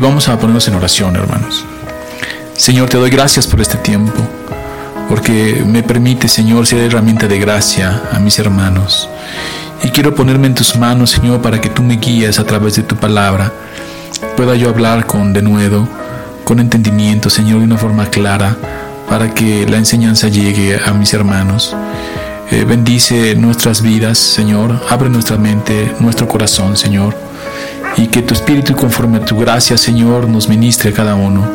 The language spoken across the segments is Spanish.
Y vamos a ponernos en oración, hermanos. Señor, te doy gracias por este tiempo, porque me permite, Señor, ser herramienta de gracia a mis hermanos. Y quiero ponerme en tus manos, Señor, para que tú me guíes a través de tu palabra. Pueda yo hablar con denuedo, con entendimiento, Señor, de una forma clara, para que la enseñanza llegue a mis hermanos. Eh, bendice nuestras vidas, Señor. Abre nuestra mente, nuestro corazón, Señor. Y que tu Espíritu, conforme a tu gracia, Señor, nos ministre a cada uno.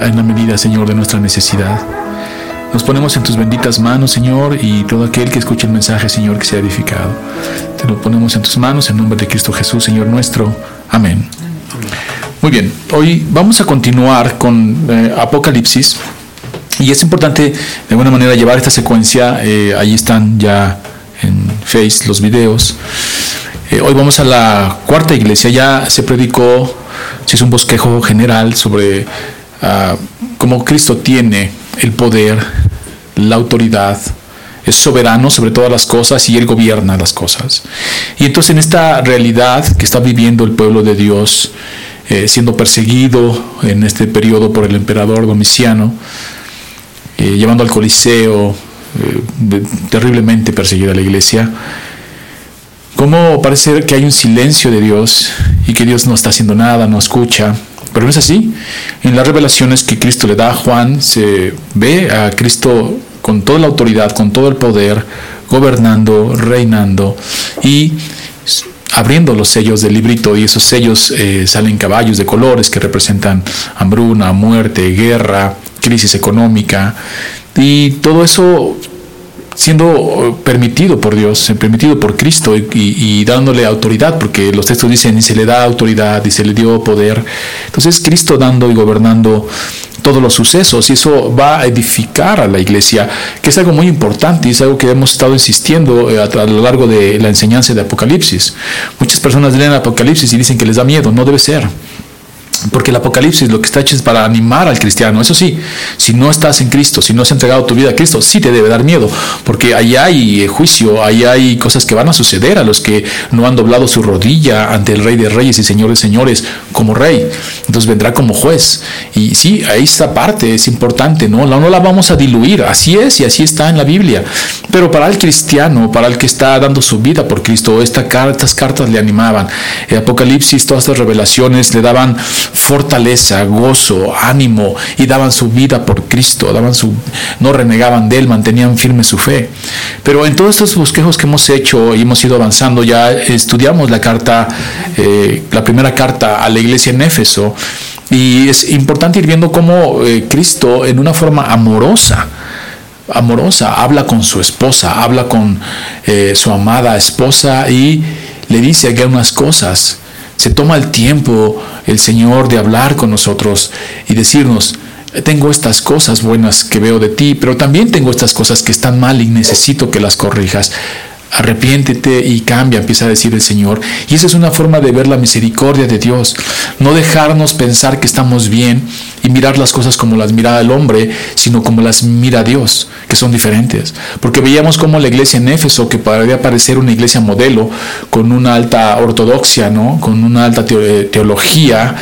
En la medida, Señor, de nuestra necesidad. Nos ponemos en tus benditas manos, Señor, y todo aquel que escuche el mensaje, Señor, que sea edificado. Te lo ponemos en tus manos, en nombre de Cristo Jesús, Señor nuestro. Amén. Muy bien, hoy vamos a continuar con eh, Apocalipsis. Y es importante, de alguna manera, llevar esta secuencia. Eh, ahí están ya en Face los videos. Eh, hoy vamos a la cuarta iglesia. Ya se predicó, se hizo un bosquejo general sobre ah, cómo Cristo tiene el poder, la autoridad, es soberano sobre todas las cosas y Él gobierna las cosas. Y entonces en esta realidad que está viviendo el pueblo de Dios, eh, siendo perseguido en este periodo por el emperador Domiciano, eh, llevando al Coliseo, terriblemente perseguida la iglesia, como parece que hay un silencio de Dios y que Dios no está haciendo nada, no escucha, pero no es así. En las revelaciones que Cristo le da a Juan, se ve a Cristo con toda la autoridad, con todo el poder, gobernando, reinando y abriendo los sellos del librito. Y esos sellos eh, salen caballos de colores que representan hambruna, muerte, guerra, crisis económica. Y todo eso siendo eh, permitido por Dios, permitido por Cristo y, dándole autoridad, porque los textos dicen y se le da autoridad y se le dio poder. Entonces Cristo dando y gobernando todos los sucesos y eso va a edificar a la iglesia, que es algo muy importante y es algo que hemos estado insistiendo eh, a, lo largo de la enseñanza de Apocalipsis. Muchas personas leen Apocalipsis y dicen que les da miedo, no debe ser. Porque el Apocalipsis lo que está hecho es para animar al cristiano. Eso sí, si no estás en Cristo, si no has entregado tu vida a Cristo, sí te debe dar miedo. Porque ahí hay eh, juicio, ahí hay cosas que van a suceder a los que no han doblado su rodilla ante el Rey de Reyes y Señores Señores como Rey. Entonces vendrá como juez. Y sí, ahí esta parte es importante, ¿no? No la vamos a diluir. Así es y así está en la Biblia. Pero para el cristiano, para el que está dando su vida por Cristo, esta, estas cartas le animaban. El Apocalipsis, todas estas revelaciones le daban fortaleza, gozo, ánimo y daban su vida por Cristo, daban su, no renegaban de Él, mantenían firme su fe. Pero en todos estos bosquejos que hemos hecho y hemos ido avanzando, ya estudiamos la carta, eh, la primera carta a la iglesia en Éfeso y es importante ir viendo cómo eh, Cristo en una forma amorosa, amorosa, habla con su esposa, habla con eh, su amada esposa y le dice algunas cosas se toma el tiempo el Señor de hablar con nosotros y decirnos, tengo estas cosas buenas que veo de ti, pero también tengo estas cosas que están mal y necesito que las corrijas arrepiéntete y cambia, empieza a decir el Señor. Y esa es una forma de ver la misericordia de Dios. No dejarnos pensar que estamos bien y mirar las cosas como las mira el hombre, sino como las mira Dios, que son diferentes. Porque veíamos como la iglesia en Éfeso, que podría parecer una iglesia modelo, con una alta ortodoxia, ¿no? con una alta teología,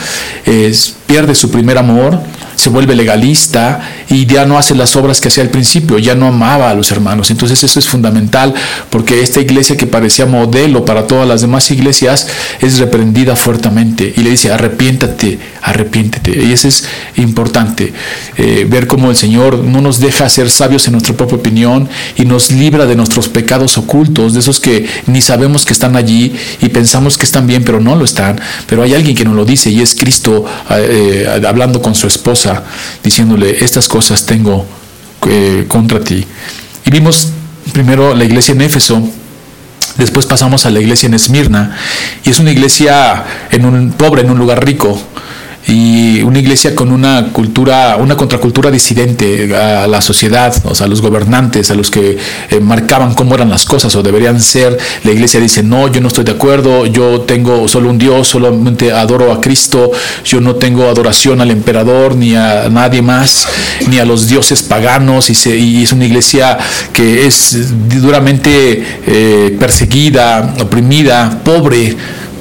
pierde su primer amor se vuelve legalista y ya no hace las obras que hacía al principio, ya no amaba a los hermanos. Entonces eso es fundamental porque esta iglesia que parecía modelo para todas las demás iglesias es reprendida fuertemente y le dice arrepiéntate, arrepiéntete. Y eso es importante, eh, ver cómo el Señor no nos deja ser sabios en nuestra propia opinión y nos libra de nuestros pecados ocultos, de esos que ni sabemos que están allí y pensamos que están bien, pero no lo están. Pero hay alguien que nos lo dice y es Cristo eh, eh, hablando con su esposa diciéndole, estas cosas tengo eh, contra ti. Y vimos primero la iglesia en Éfeso, después pasamos a la iglesia en Esmirna, y es una iglesia en un, pobre en un lugar rico, y una iglesia con una cultura, una contracultura disidente a la sociedad, o sea, a los gobernantes, a los que eh, marcaban cómo eran las cosas o deberían ser. La iglesia dice, no, yo no estoy de acuerdo, yo tengo solo un Dios, solamente adoro a Cristo, yo no tengo adoración al emperador ni a nadie más, ni a los dioses paganos, y, es una iglesia que es duramente eh, perseguida, oprimida, pobre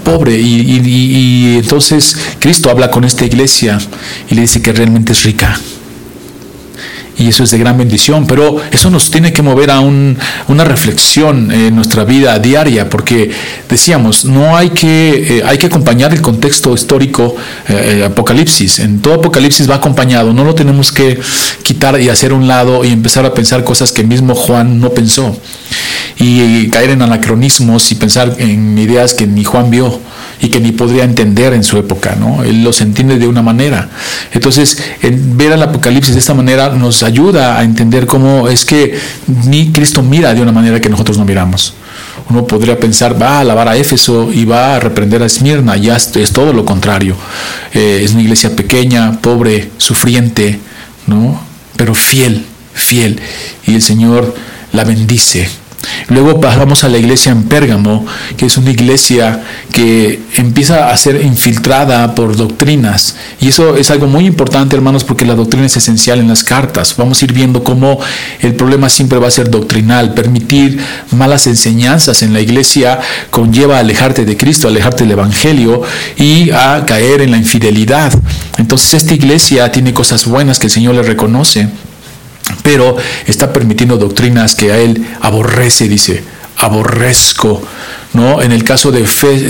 pobre. Y, y entonces Cristo habla con esta iglesia y le dice que realmente es rica y eso es de gran bendición, pero eso nos tiene que mover a una reflexión en nuestra vida diaria, porque decíamos, no hay que, eh, hay que acompañar el contexto histórico eh, Apocalipsis, en todo Apocalipsis va acompañado, no lo tenemos que quitar y hacer un lado y empezar a pensar cosas que mismo Juan no pensó, y caer en anacronismos y pensar en ideas que ni Juan vio y que ni podría entender en su época, ¿no? Él los entiende de una manera. Entonces, ver al Apocalipsis de esta manera nos ayuda a entender cómo es que ni Cristo mira de una manera que nosotros no miramos. Uno podría pensar, va a alabar a Éfeso y va a reprender a Esmirna, ya es, todo lo contrario. Eh, es una iglesia pequeña, pobre, sufriente, ¿no? Pero fiel, fiel. Y el Señor la bendice Luego pasamos a la iglesia en Pérgamo, que es una iglesia que empieza a ser infiltrada por doctrinas. Y eso es algo muy importante, hermanos, porque la doctrina es esencial en las cartas. Vamos a ir viendo cómo el problema siempre va a ser doctrinal. Permitir malas enseñanzas en la iglesia conlleva alejarte de Cristo, alejarte del Evangelio y a caer en la infidelidad. Entonces esta iglesia tiene cosas buenas que el Señor le reconoce pero está permitiendo doctrinas que a él aborrece, dice, aborrezco. ¿no? En el caso de,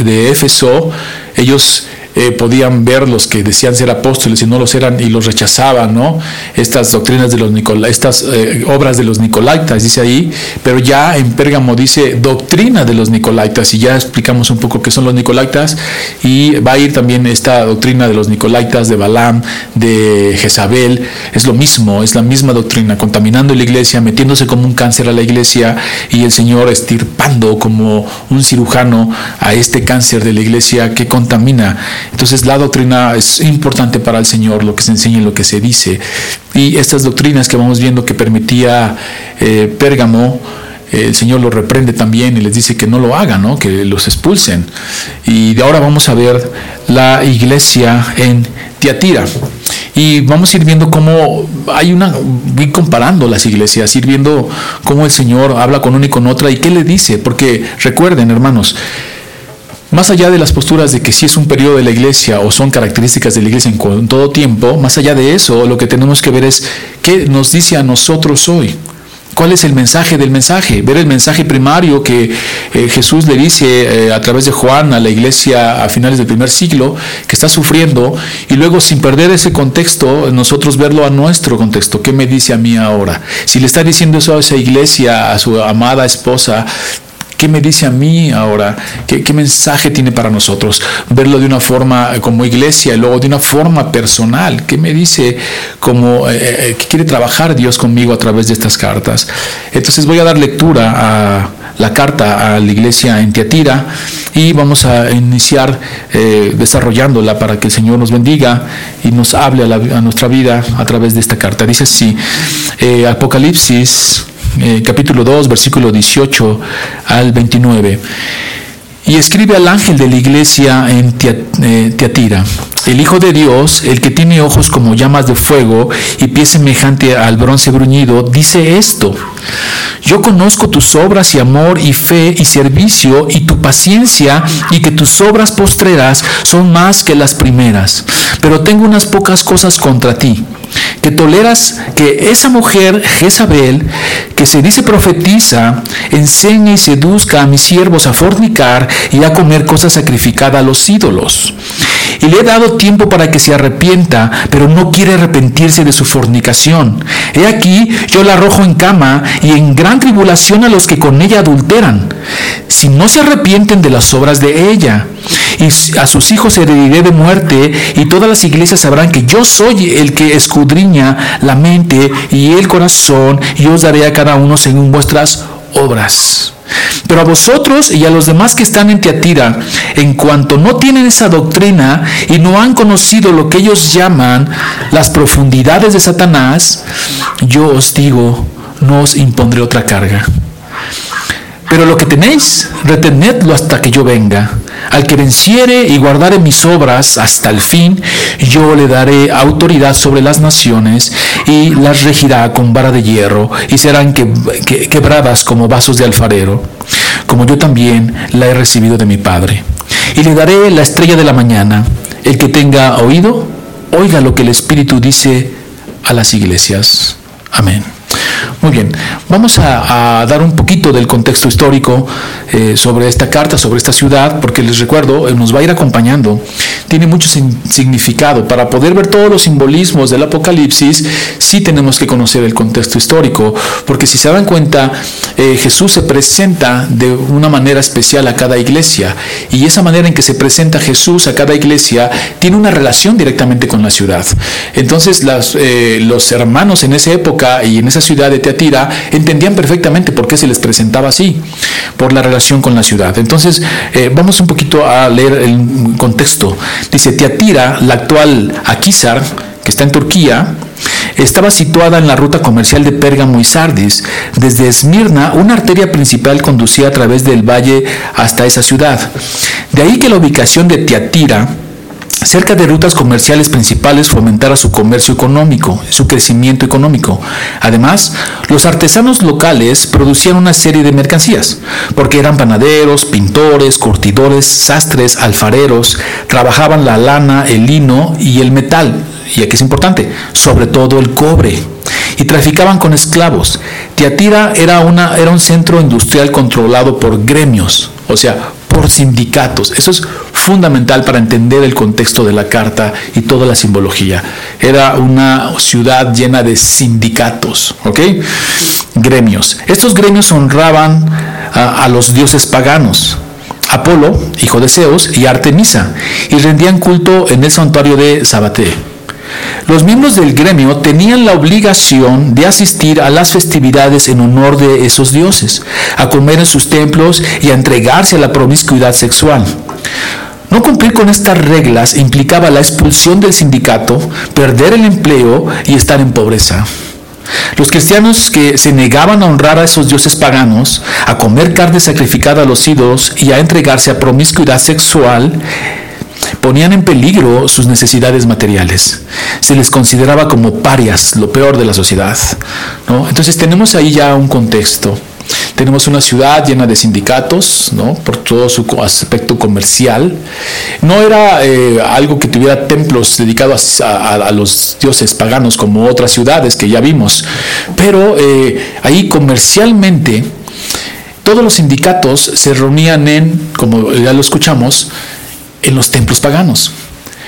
de Éfeso, ellos eh, podían ver los que decían ser apóstoles y no los eran y los rechazaban, ¿no? Estas doctrinas de los Nicolaitas, estas eh, obras de los Nicolaitas, dice ahí, pero ya en Pérgamo dice doctrina de los Nicolaitas y ya explicamos un poco qué son los Nicolaitas. Y va a ir también esta doctrina de los Nicolaitas, de Balaam, de Jezabel, es lo mismo, es la misma doctrina, contaminando la iglesia, metiéndose como un cáncer a la iglesia y el Señor estirpando como un cirujano a este cáncer de la iglesia que contamina entonces la doctrina es importante para el Señor, lo que se enseña y lo que se dice. Y estas doctrinas que vamos viendo que permitía eh, Pérgamo, el Señor lo reprende también y les dice que no lo hagan, que los expulsen. Y de ahora vamos a ver la iglesia en Tiatira. Y vamos a ir viendo cómo hay una, voy comparando las iglesias, ir viendo cómo el Señor habla con una y con otra y qué le dice. Porque recuerden, hermanos, más allá de las posturas de que si es un periodo de la iglesia o son características de la iglesia en todo tiempo, más allá de eso, lo que tenemos que ver es qué nos dice a nosotros hoy. ¿Cuál es el mensaje del mensaje? Ver el mensaje primario que eh, Jesús le dice eh, a través de Juan a la iglesia a finales del primer siglo, que está sufriendo, y luego sin perder ese contexto, nosotros verlo a nuestro contexto. ¿Qué me dice a mí ahora? Si le está diciendo eso a esa iglesia, a su amada esposa, ¿Qué me dice a mí ahora? ¿Qué, mensaje tiene para nosotros? Verlo de una forma como iglesia y luego de una forma personal. ¿Qué me dice como eh, eh, que quiere trabajar Dios conmigo a través de estas cartas? Entonces voy a dar lectura a la carta a la iglesia en Tiatira y vamos a iniciar eh, desarrollándola para que el Señor nos bendiga y nos hable a, nuestra vida a través de esta carta. Dice así, Apocalipsis eh, capítulo 2, versículo 18 al 29. Y escribe al ángel de la iglesia en eh, Teatira, el Hijo de Dios, el que tiene ojos como llamas de fuego y pie semejante al bronce bruñido, dice esto. Yo conozco tus obras y amor y fe y servicio y tu paciencia y que tus obras postreras son más que las primeras. Pero tengo unas pocas cosas contra ti que toleras que esa mujer, Jezabel, que se dice profetiza, enseñe y seduzca a mis siervos a fornicar y a comer cosas sacrificadas a los ídolos. Y le he dado tiempo para que se arrepienta, pero no quiere arrepentirse de su fornicación. He aquí, yo la arrojo en cama y en gran tribulación a los que con ella adulteran, si no se arrepienten de las obras de ella y a sus hijos herediré de muerte, y todas las iglesias sabrán que yo soy el que escudriña la mente y el corazón, y os daré a cada uno según vuestras obras. Pero a vosotros y a los demás que están en Teatira, en cuanto no tienen esa doctrina y no han conocido lo que ellos llaman las profundidades de Satanás, yo os digo, no os impondré otra carga. Pero lo que tenéis, retenedlo hasta que yo venga. Al que venciere y guardare mis obras hasta el fin, yo le daré autoridad sobre las naciones y las regirá con vara de hierro y serán quebradas como vasos de alfarero, como yo también la he recibido de mi Padre. y le daré la estrella de la mañana. El que tenga oído, oiga lo que el Espíritu dice a las iglesias. Amén. Muy bien, vamos a, dar un poquito del contexto histórico eh, sobre esta carta, sobre esta ciudad, porque les recuerdo, eh, nos va a ir acompañando. Tiene mucho significado. Para poder ver todos los simbolismos del Apocalipsis, sí tenemos que conocer el contexto histórico, porque si se dan cuenta, eh, Jesús se presenta de una manera especial a cada iglesia, y esa manera en que se presenta Jesús a cada iglesia tiene una relación directamente con la ciudad. Entonces, los hermanos en esa época y en esa ciudad de Teatira entendían perfectamente por qué se les presentaba así, por la relación con la ciudad. Entonces, eh, vamos un poquito a leer el contexto. Dice, Teatira, la actual Akisar, que está en Turquía, estaba situada en la ruta comercial de Pérgamo y Sardis. Desde Esmirna, una arteria principal conducía a través del valle hasta esa ciudad. De ahí que la ubicación de Teatira cerca de rutas comerciales principales fomentara su comercio económico, su crecimiento económico. Además, los artesanos locales producían una serie de mercancías, porque eran panaderos, pintores, curtidores, sastres, alfareros, trabajaban la lana, el lino y el metal, y aquí es importante, sobre todo el cobre y traficaban con esclavos. Tiatira era, una, era un centro industrial controlado por gremios, o sea, por sindicatos. Eso es fundamental para entender el contexto de la carta y toda la simbología. Era una ciudad llena de sindicatos, ¿ok? Gremios. Estos gremios honraban a, a los dioses paganos. Apolo, hijo de Zeus, y Artemisa, y rendían culto en el santuario de Sabate. Los miembros del gremio tenían la obligación de asistir a las festividades en honor de esos dioses, a comer en sus templos y a entregarse a la promiscuidad sexual. No cumplir con estas reglas implicaba la expulsión del sindicato, perder el empleo y estar en pobreza. Los cristianos que se negaban a honrar a esos dioses paganos, a comer carne sacrificada a los ídolos y a entregarse a promiscuidad sexual, ponían en peligro sus necesidades materiales. Se les consideraba como parias, lo peor de la sociedad. Entonces tenemos ahí ya un contexto. Tenemos una ciudad llena de sindicatos, ¿no? por todo su aspecto comercial. No era eh, algo que tuviera templos dedicados a, los dioses paganos como otras ciudades que ya vimos, pero eh, ahí comercialmente todos los sindicatos se reunían en, como ya lo escuchamos, en los templos paganos.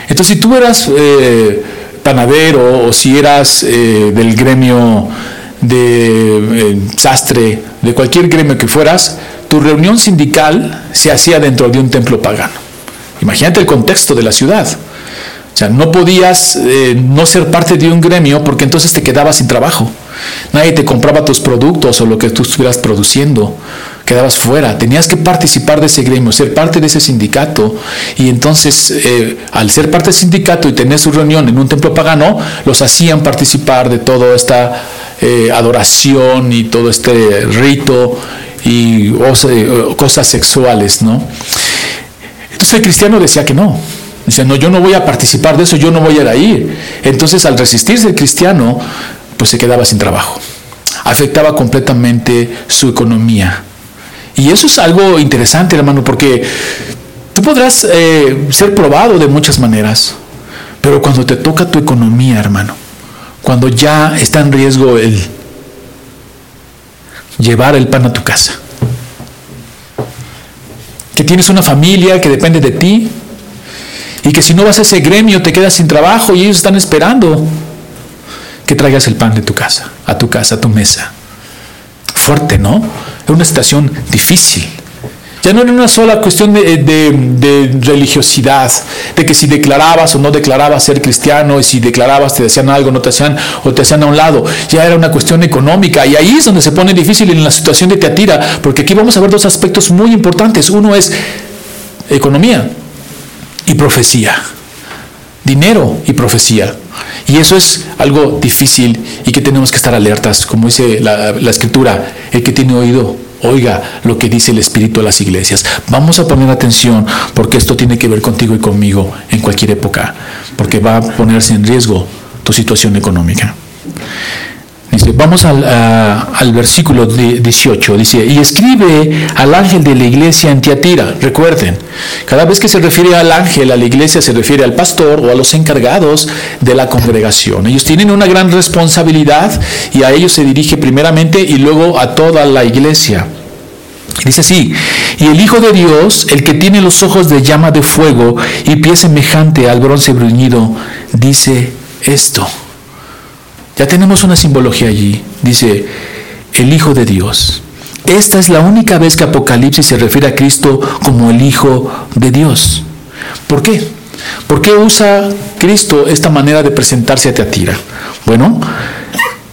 Entonces, si tú eras eh, panadero o si eras eh, del gremio de eh, sastre, de cualquier gremio que fueras, tu reunión sindical se hacía dentro de un templo pagano. Imagínate el contexto de la ciudad. O sea, no podías no ser parte de un gremio porque entonces te quedabas sin trabajo. Nadie te compraba tus productos o lo que tú estuvieras produciendo quedabas fuera, tenías que participar de ese gremio, ser parte de ese sindicato. Y entonces, eh, al ser parte del sindicato y tener su reunión en un templo pagano, los hacían participar de toda esta eh, adoración y todo este rito y cosas sexuales, ¿no? Entonces el cristiano decía que no. Dice, no, yo no voy a participar de eso, yo no voy a ir. Entonces al resistirse el cristiano, pues se quedaba sin trabajo. Afectaba completamente su economía. Y eso es algo interesante, hermano, porque tú podrás eh, ser probado de muchas maneras, pero cuando te toca tu economía, hermano, cuando ya está en riesgo el llevar el pan a tu casa, que tienes una familia que depende de ti y que si no vas a ese gremio te quedas sin trabajo y ellos están esperando que traigas el pan de tu casa, a tu casa, a tu mesa. Fuerte, ¿no? una situación difícil. Ya no era una sola cuestión de, religiosidad, de que si declarabas o no declarabas ser cristiano, y si declarabas te decían algo, no te hacían, o te hacían a un lado. Ya era una cuestión económica. Y ahí es donde se pone difícil en la situación de Teatira, porque aquí vamos a ver dos aspectos muy importantes. Uno es economía y profecía. Dinero y profecía. Y eso es algo difícil y que tenemos que estar alertas, como dice la, escritura, el que tiene oído, oiga lo que dice el Espíritu a las iglesias. Vamos a poner atención porque esto tiene que ver contigo y conmigo en cualquier época, porque va a ponerse en riesgo tu situación económica. Vamos al, al versículo 18. Dice, y escribe al ángel de la iglesia en Tiatira. Recuerden, cada vez que se refiere al ángel, a la iglesia, se refiere al pastor o a los encargados de la congregación. Ellos tienen una gran responsabilidad y a ellos se dirige primeramente y luego a toda la iglesia. Dice así, y el Hijo de Dios, el que tiene los ojos de llama de fuego y pie semejante al bronce bruñido, dice esto. Ya tenemos una simbología allí. Dice, el Hijo de Dios. Esta es la única vez que Apocalipsis se refiere a Cristo como el Hijo de Dios. ¿Por qué? ¿Por qué usa Cristo esta manera de presentarse a Teatira? Bueno,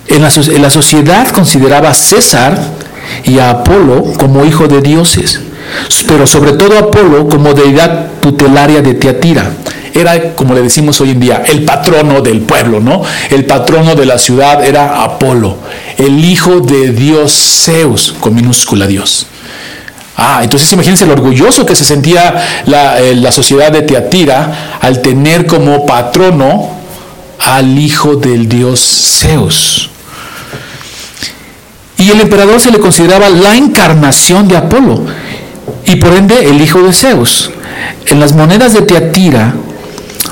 en la, sociedad consideraba a César y a Apolo como hijo de dioses, pero sobre todo a Apolo como deidad tutelaria de Teatira era, como le decimos hoy en día, el patrono del pueblo, ¿no? El patrono de la ciudad era Apolo, el hijo de Dios Zeus, con minúscula Dios. Ah, entonces imagínense lo orgulloso que se sentía la, eh, la sociedad de Teatira al tener como patrono al hijo del dios Zeus. Y el emperador se le consideraba la encarnación de Apolo y por ende el hijo de Zeus. En las monedas de Teatira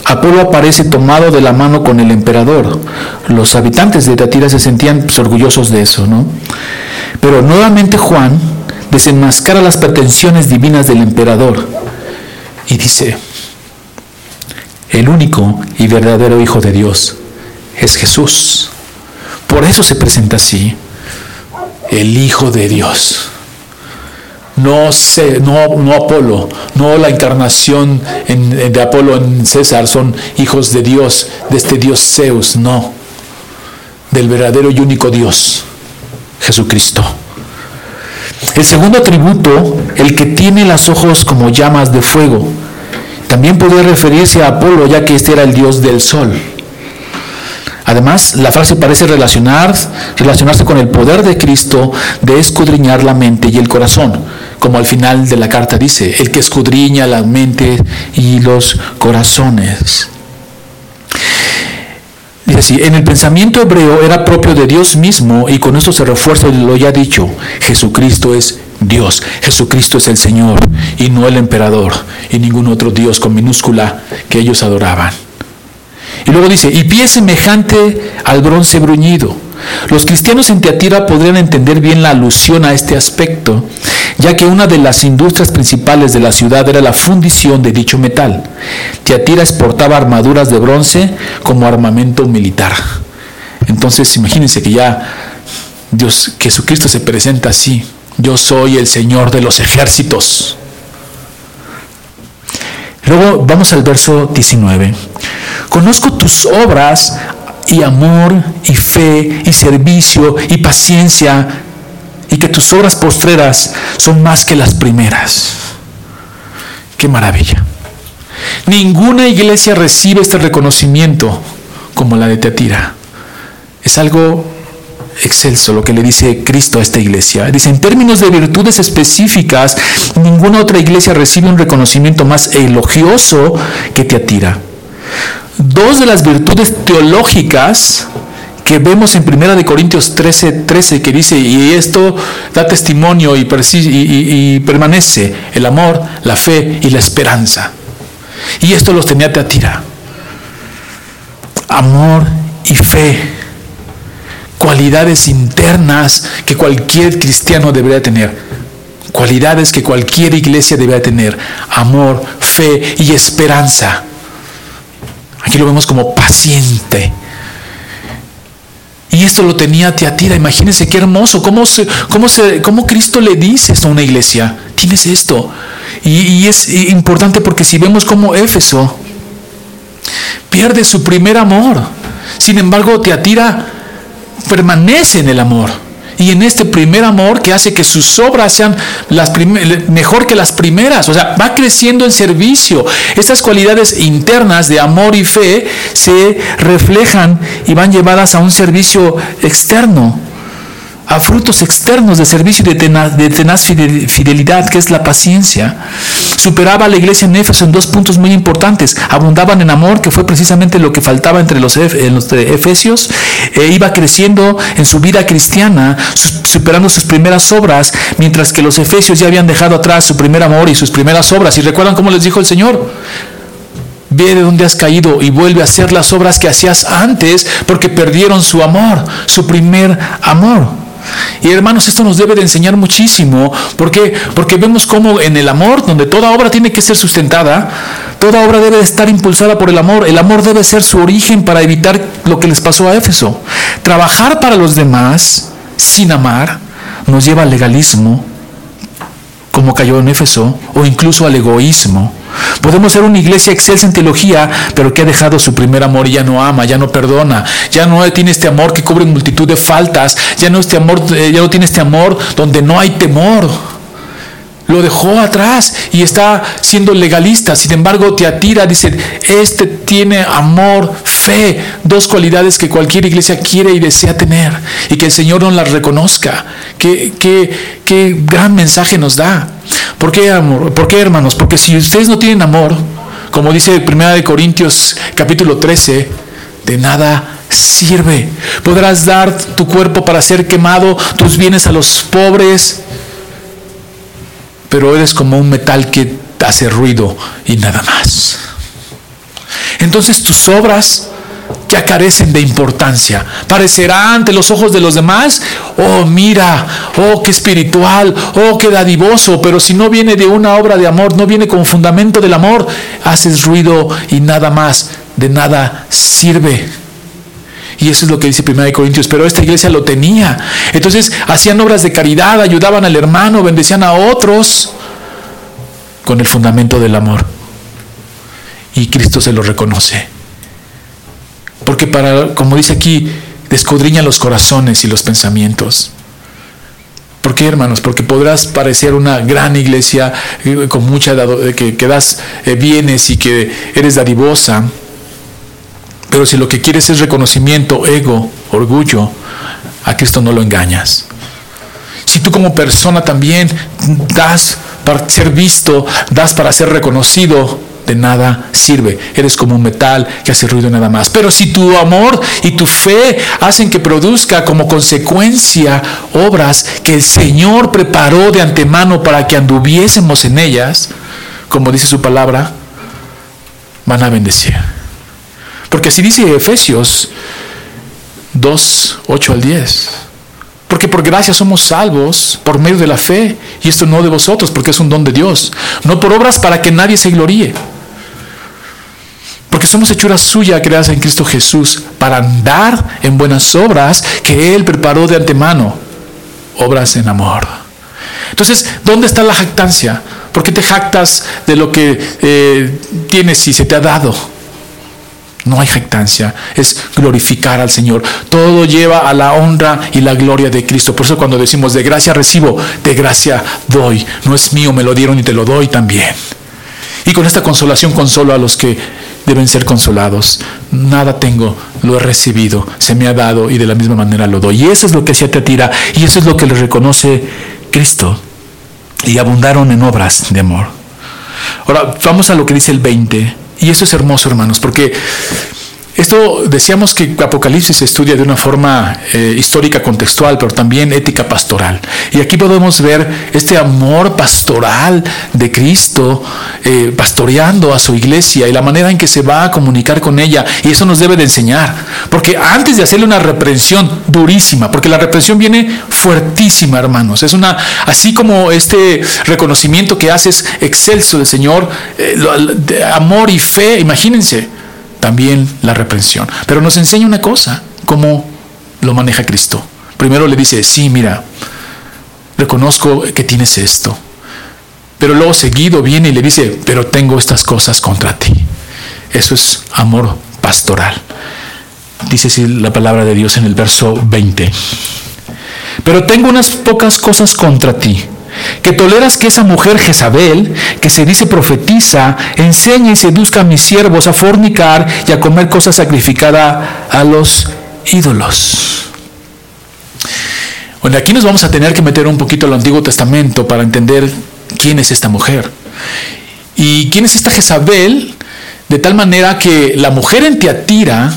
Apolo aparece tomado de la mano con el emperador. Los habitantes de Tatira se sentían pues, orgullosos de eso, ¿no? Pero nuevamente Juan desenmascara las pretensiones divinas del emperador y dice, el único y verdadero Hijo de Dios es Jesús. Por eso se presenta así, el Hijo de Dios no, no, no Apolo, no la encarnación de Apolo en César, son hijos de Dios, de este Dios Zeus, no, del verdadero y único Dios, Jesucristo. El segundo atributo, el que tiene los ojos como llamas de fuego, también podría referirse a Apolo, ya que este era el dios del sol. Además, la frase parece relacionar, relacionarse con el poder de Cristo de escudriñar la mente y el corazón como al final de la carta dice, el que escudriña la mente y los corazones. Dice así, en el pensamiento hebreo era propio de Dios mismo y con esto se refuerza lo ya dicho, Jesucristo es Dios, Jesucristo es el Señor y no el emperador y ningún otro Dios con minúscula que ellos adoraban. Y luego dice, y pie semejante al bronce bruñido. Los cristianos en Teatira podrían entender bien la alusión a este aspecto, ya que una de las industrias principales de la ciudad era la fundición de dicho metal. Teatira exportaba armaduras de bronce como armamento militar. Entonces, imagínense que ya Dios, Jesucristo se presenta así. Yo soy el Señor de los ejércitos. Luego vamos al verso 19. Conozco tus obras y amor y fe y servicio y paciencia y que tus obras postreras son más que las primeras. Qué maravilla. Ninguna iglesia recibe este reconocimiento como la de Teatira. Es algo excelso lo que le dice Cristo a esta iglesia. Dice, en términos de virtudes específicas, ninguna otra iglesia recibe un reconocimiento más elogioso que Teatira. Dos de las virtudes teológicas que vemos en 1 Corintios 13, 13, que dice, y esto da testimonio y, y, permanece, el amor, la fe y la esperanza. Y esto los tenía Teatira. Amor y fe. Cualidades internas que cualquier cristiano debería tener. Cualidades que cualquier iglesia debería tener. Amor, fe y esperanza. Aquí lo vemos como paciente y esto lo tenía Teatira. Imagínense qué hermoso. ¿Cómo, se, cómo, se, cómo Cristo le dice esto a una iglesia? Tienes esto. Y, es importante porque si vemos cómo Éfeso pierde su primer amor. Sin embargo, Teatira permanece en el amor y en este primer amor que hace que sus obras sean las mejor que las primeras. O sea, va creciendo en servicio. Estas cualidades internas de amor y fe se reflejan y van llevadas a un servicio externo. A frutos externos de servicio y de tenaz, fidelidad, que es la paciencia. Superaba a la iglesia en Éfeso en dos puntos muy importantes. Abundaban en amor, que fue precisamente lo que faltaba entre los, efesios. E iba creciendo en su vida cristiana, superando sus primeras obras, mientras que los efesios ya habían dejado atrás su primer amor y sus primeras obras. ¿Y recuerdan cómo les dijo el Señor? Ve de dónde has caído y vuelve a hacer las obras que hacías antes porque perdieron su amor, su primer amor. Y hermanos, esto nos debe de enseñar muchísimo. ¿Por Porque vemos cómo en el amor, donde toda obra tiene que ser sustentada, toda obra debe de estar impulsada por el amor. El amor debe ser su origen para evitar lo que les pasó a Éfeso. Trabajar para los demás sin amar nos lleva al legalismo, como cayó en Éfeso, o incluso al egoísmo. Podemos ser una iglesia excelsa en teología, pero que ha dejado su primer amor y ya no ama, ya no perdona, ya no tiene este amor que cubre multitud de faltas, ya no, este amor, eh, ya no tiene este amor donde no hay temor. Lo dejó atrás y está siendo legalista. Sin embargo, te atira, dice, este tiene amor, fe, dos cualidades que cualquier iglesia quiere y desea tener y que el Señor nos las reconozca. Qué, qué, qué gran mensaje nos da. ¿Por qué, amor? ¿Por qué, hermanos? Porque si ustedes no tienen amor, como dice 1 Corintios capítulo 13, de nada sirve. Podrás dar tu cuerpo para ser quemado, tus bienes a los pobres, pero eres como un metal que hace ruido y nada más. Entonces tus obras ya carecen de importancia. Parecerá ante los ojos de los demás, oh mira, oh qué espiritual, oh qué dadivoso, pero si no viene de una obra de amor, no viene con fundamento del amor, haces ruido y nada más, de nada sirve. Y eso es lo que dice 1 Corintios, pero esta iglesia lo tenía. Entonces hacían obras de caridad, ayudaban al hermano, bendecían a otros con el fundamento del amor. Y Cristo se lo reconoce. Porque para, como dice aquí, descudriña los corazones y los pensamientos. ¿Por qué, hermanos? Porque podrás parecer una gran iglesia eh, con mucha eh, que, que das eh, bienes y que eres dadivosa. Pero si lo que quieres es reconocimiento, ego, orgullo, a Cristo no lo engañas. Si tú como persona también das para ser visto, das para ser reconocido, de nada sirve. Eres como un metal que hace ruido nada más. Pero si tu amor y tu fe hacen que produzca como consecuencia obras que el Señor preparó de antemano para que anduviésemos en ellas, como dice su palabra, van a bendecir. Porque así dice Efesios 2, 8 al 10. Porque por gracia somos salvos por medio de la fe, y esto no de vosotros, porque es un don de Dios, no por obras para que nadie se gloríe. Porque somos hechuras suyas creadas en Cristo Jesús para andar en buenas obras que Él preparó de antemano. Obras en amor. Entonces, ¿dónde está la jactancia? ¿Por qué te jactas de lo que eh, tienes y se te ha dado? No hay jactancia, es glorificar al Señor. Todo lleva a la honra y la gloria de Cristo. Por eso cuando decimos de gracia recibo, de gracia doy. No es mío, me lo dieron y te lo doy también. Y con esta consolación consolo a los que deben ser consolados. Nada tengo, lo he recibido, se me ha dado y de la misma manera lo doy. Y eso es lo que se te atira y eso es lo que le reconoce Cristo. Y abundaron en obras de amor. Ahora, vamos a lo que dice el 20. Y eso es hermoso, hermanos, porque esto decíamos que Apocalipsis se estudia de una forma eh, histórica contextual, pero también ética pastoral. Y aquí podemos ver este amor pastoral de Cristo eh, pastoreando a su iglesia y la manera en que se va a comunicar con ella. Y eso nos debe de enseñar. Porque antes de hacerle una reprensión durísima, porque la reprensión viene fuertísima, hermanos. Es una, así como este reconocimiento que haces excelso del Señor, eh, amor y fe, imagínense también la reprensión. Pero nos enseña una cosa, cómo lo maneja Cristo. Primero le dice, sí, mira, reconozco que tienes esto. Pero luego seguido viene y le dice, pero tengo estas cosas contra ti. Eso es amor pastoral. Dice la palabra de Dios en el verso 20. Pero tengo unas pocas cosas contra ti que toleras que esa mujer Jezabel, que se dice profetiza, enseñe y seduzca a mis siervos a fornicar y a comer cosas sacrificadas a los ídolos. Bueno, aquí nos vamos a tener que meter un poquito al Antiguo Testamento para entender quién es esta mujer. Y quién es esta Jezabel, de tal manera que la mujer en Teatira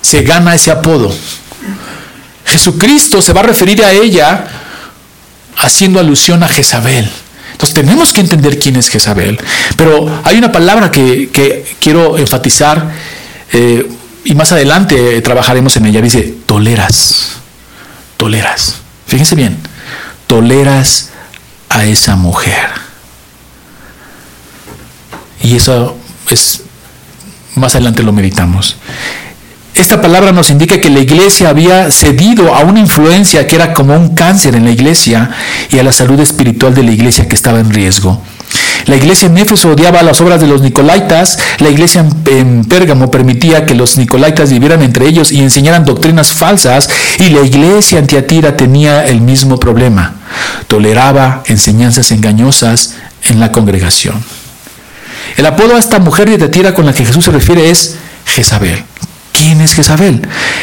se gana ese apodo. Jesucristo se va a referir a ella haciendo alusión a Jezabel. Entonces tenemos que entender quién es Jezabel. Pero hay una palabra que, quiero enfatizar eh, y más adelante trabajaremos en ella. Dice, toleras, toleras. Fíjense bien, toleras a esa mujer. Y eso es, más adelante lo meditamos. Esta palabra nos indica que la iglesia había cedido a una influencia que era como un cáncer en la iglesia y a la salud espiritual de la iglesia que estaba en riesgo. La iglesia en Éfeso odiaba las obras de los Nicolaitas, la iglesia en Pérgamo permitía que los Nicolaitas vivieran entre ellos y enseñaran doctrinas falsas, y la iglesia en Tiatira tenía el mismo problema, toleraba enseñanzas engañosas en la congregación. El apodo a esta mujer de Tiatira con la que Jesús se refiere es Jezabel. ¿Quién es Jezabel?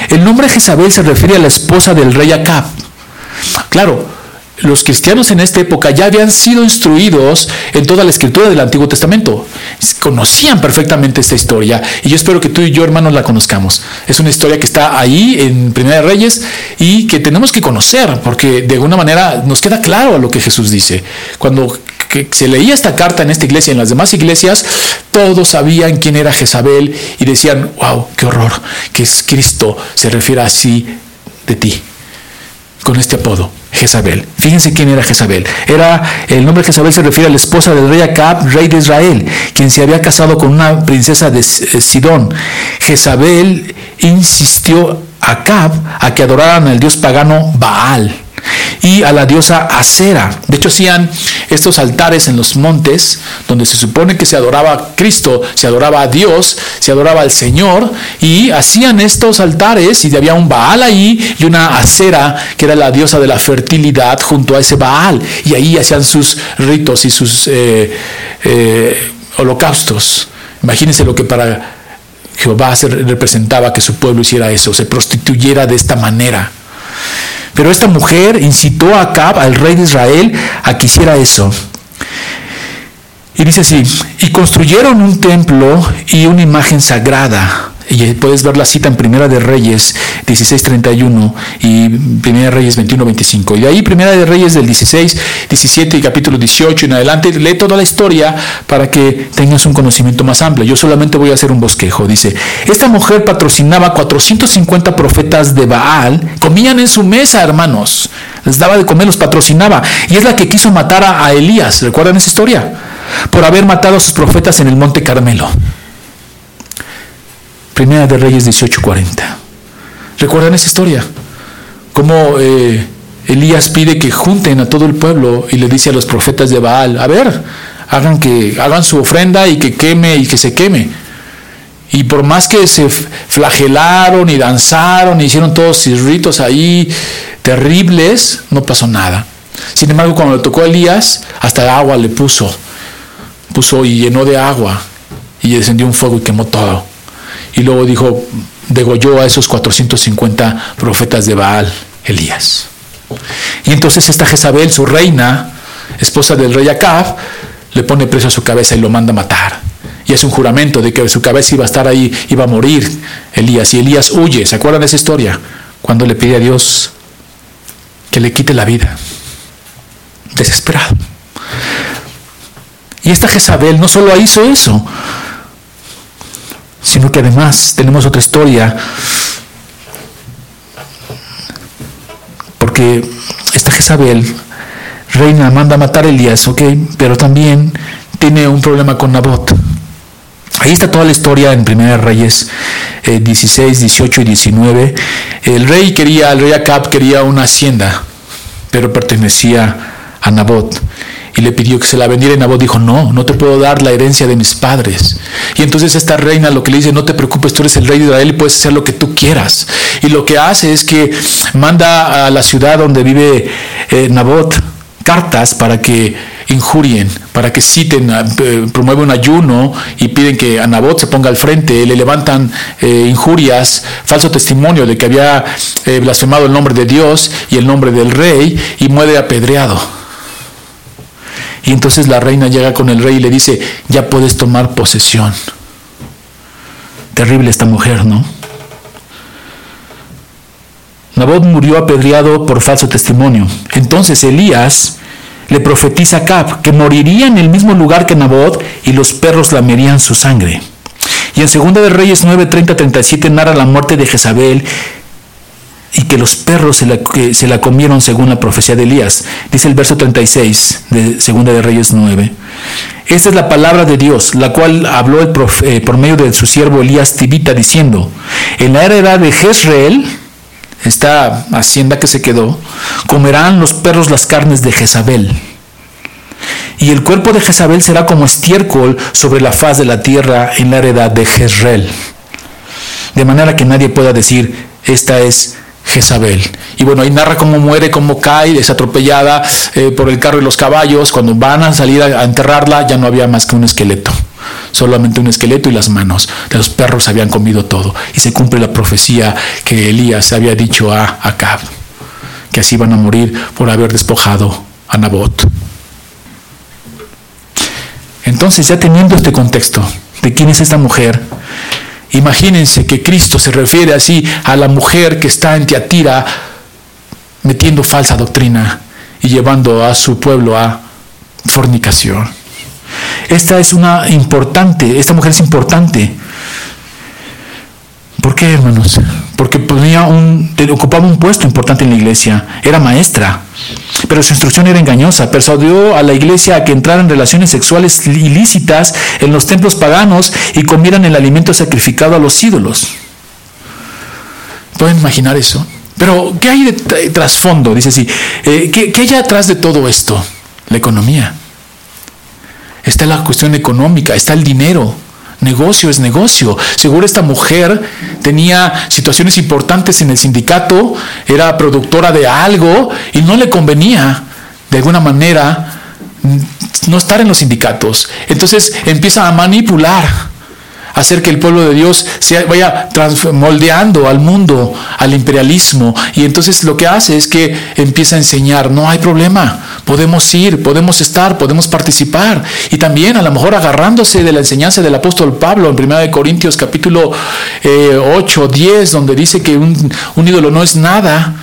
El nombre Jezabel se refiere a la esposa del rey Acab. Claro, los cristianos en esta época ya habían sido instruidos en toda la escritura del Antiguo Testamento. Conocían perfectamente esta historia y yo espero que tú y yo, hermanos, la conozcamos. Es una historia que está ahí en Primera de Reyes y que tenemos que conocer porque de alguna manera nos queda claro lo que Jesús dice. Cuando se leía esta carta en esta iglesia y en las demás iglesias, todos sabían quién era Jezabel y decían, wow, qué horror, que es Cristo se refiere así de ti, con este apodo. Jezabel. Fíjense quién era Jezabel. Era el nombre de Jezabel se refiere a la esposa del rey Acab, rey de Israel, quien se había casado con una princesa de eh, Sidón. Jezabel insistió a Acab a que adoraran al dios pagano Baal y a la diosa Acera. De hecho, hacían estos altares en los montes, donde se supone que se adoraba a Cristo, se adoraba a Dios, se adoraba al Señor, y hacían estos altares, y había un Baal ahí y una Acera, que era la diosa de la fertilidad, junto a ese Baal, y ahí hacían sus ritos y sus eh, eh, holocaustos. Imagínense lo que para Jehová se representaba que su pueblo hiciera eso, se prostituyera de esta manera. Pero esta mujer incitó a Acab, al rey de Israel, a que hiciera eso. Y dice así, y construyeron un templo y una imagen sagrada y puedes ver la cita en Primera de Reyes 16.31 y Primera de Reyes 21.25. Y de ahí Primera de Reyes del 16, 17 y capítulo 18 en adelante, lee toda la historia para que tengas un conocimiento más amplio. Yo solamente voy a hacer un bosquejo. Dice, esta mujer patrocinaba 450 profetas de Baal, comían en su mesa, hermanos. Les daba de comer, los patrocinaba. Y es la que quiso matar a, a Elías. ¿Recuerdan esa historia? Por haber matado a sus profetas en el monte Carmelo. Primera de Reyes 18:40. ¿Recuerdan esa historia? Cómo eh, Elías pide que junten a todo el pueblo y le dice a los profetas de Baal, a ver, hagan, que, hagan su ofrenda y que queme y que se queme. Y por más que se flagelaron y danzaron y hicieron todos sus ritos ahí terribles, no pasó nada. Sin embargo, cuando le tocó a Elías, hasta agua le puso. Puso y llenó de agua y descendió un fuego y quemó todo. Y luego dijo, degolló a esos 450 profetas de Baal, Elías. Y entonces esta Jezabel, su reina, esposa del rey Acab, le pone preso a su cabeza y lo manda a matar. Y es un juramento de que su cabeza iba a estar ahí, iba a morir Elías. Y Elías huye. ¿Se acuerdan de esa historia? Cuando le pide a Dios que le quite la vida. Desesperado. Y esta Jezabel no solo hizo eso, sino que además tenemos otra historia, porque esta Jezabel, reina, manda a matar a Elías, ¿ok? Pero también tiene un problema con Nabot. Ahí está toda la historia en Primera Reyes 16, eh, 18 y 19. El rey quería, el rey Acab quería una hacienda, pero pertenecía a Nabot y le pidió que se la vendiera y Nabot dijo, no, no te puedo dar la herencia de mis padres. Y entonces esta reina lo que le dice, no te preocupes, tú eres el rey de Israel y puedes hacer lo que tú quieras. Y lo que hace es que manda a la ciudad donde vive eh, Nabot cartas para que injurien, para que citen, eh, promueven un ayuno y piden que Anabot se ponga al frente, le levantan eh, injurias, falso testimonio de que había eh, blasfemado el nombre de Dios y el nombre del rey y muere apedreado. Y entonces la reina llega con el rey y le dice, ya puedes tomar posesión. Terrible esta mujer, ¿no? Nabot murió apedreado por falso testimonio. Entonces Elías le profetiza a Cab que moriría en el mismo lugar que Nabot y los perros lamerían su sangre. Y en 2 de Reyes 9, 30, 37 narra la muerte de Jezabel y que los perros se la, se la, comieron según la profecía de Elías. Dice el verso 36 de 2 de Reyes 9. Esta es la palabra de Dios, la cual habló el eh, por medio de su siervo Elías Tibita diciendo, en la era de Jezreel, esta hacienda que se quedó, comerán los perros las carnes de Jezabel. Y el cuerpo de Jezabel será como estiércol sobre la faz de la tierra en la heredad de Jezreel. De manera que nadie pueda decir, esta es Jezabel. Y bueno, ahí narra cómo muere, cómo cae, es atropellada eh, por el carro y los caballos. Cuando van a salir a enterrarla, ya no había más que un esqueleto solamente un esqueleto y las manos. Los perros habían comido todo. Y se cumple la profecía que Elías había dicho a Acab, que así iban a morir por haber despojado a Nabot. Entonces, ya teniendo este contexto de quién es esta mujer, imagínense que Cristo se refiere así a la mujer que está en Tiatira metiendo falsa doctrina y llevando a su pueblo a fornicación. Esta es una importante, esta mujer es importante. ¿Por qué, hermanos? Porque un, ocupaba un puesto importante en la iglesia, era maestra, pero su instrucción era engañosa. Persuadió a la iglesia a que entraran en relaciones sexuales ilícitas en los templos paganos y comieran el alimento sacrificado a los ídolos. ¿Pueden imaginar eso? Pero, ¿qué hay de trasfondo? Dice así, eh, ¿qué, ¿qué hay atrás de todo esto? La economía está la cuestión económica, está el dinero. Negocio es negocio. Seguro esta mujer tenía situaciones importantes en el sindicato, era productora de algo y no le convenía de alguna manera no estar en los sindicatos. Entonces empieza a manipular hacer que el pueblo de Dios se vaya moldeando al mundo, al imperialismo. Y entonces lo que hace es que empieza a enseñar, no hay problema, podemos ir, podemos estar, podemos participar. Y también a lo mejor agarrándose de la enseñanza del apóstol Pablo en 1 Corintios capítulo 8, eh, 10, donde dice que un ídolo no es nada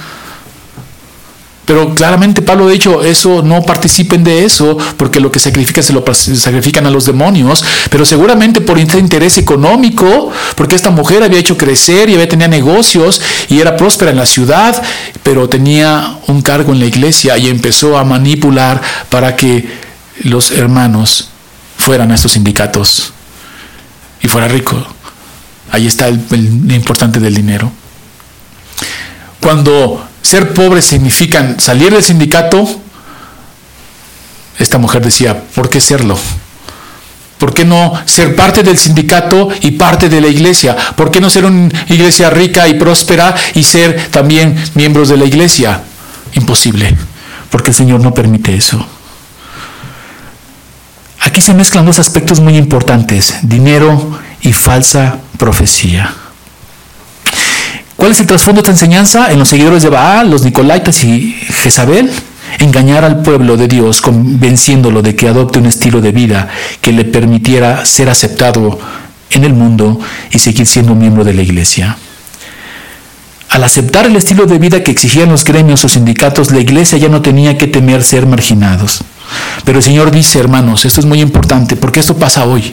pero claramente Pablo ha dicho, eso no participen de eso, porque lo que sacrifican se lo sacrifican a los demonios, pero seguramente por interés económico, porque esta mujer había hecho crecer y había tenía negocios y era próspera en la ciudad, pero tenía un cargo en la iglesia y empezó a manipular para que los hermanos fueran a estos sindicatos y fuera rico. Ahí está el, el importante del dinero. Cuando ser pobre significa salir del sindicato, esta mujer decía, ¿por qué serlo? ¿Por qué no ser parte del sindicato y parte de la iglesia? ¿Por qué no ser una iglesia rica y próspera y ser también miembros de la iglesia? Imposible, porque el Señor no permite eso. Aquí se mezclan dos aspectos muy importantes, dinero y falsa profecía. ¿Cuál es el trasfondo de esta enseñanza? En los seguidores de Baal, los Nicolaitas y Jezabel, engañar al pueblo de Dios convenciéndolo de que adopte un estilo de vida que le permitiera ser aceptado en el mundo y seguir siendo miembro de la iglesia. Al aceptar el estilo de vida que exigían los gremios o sindicatos, la iglesia ya no tenía que temer ser marginados. Pero el Señor dice, hermanos, esto es muy importante porque esto pasa hoy.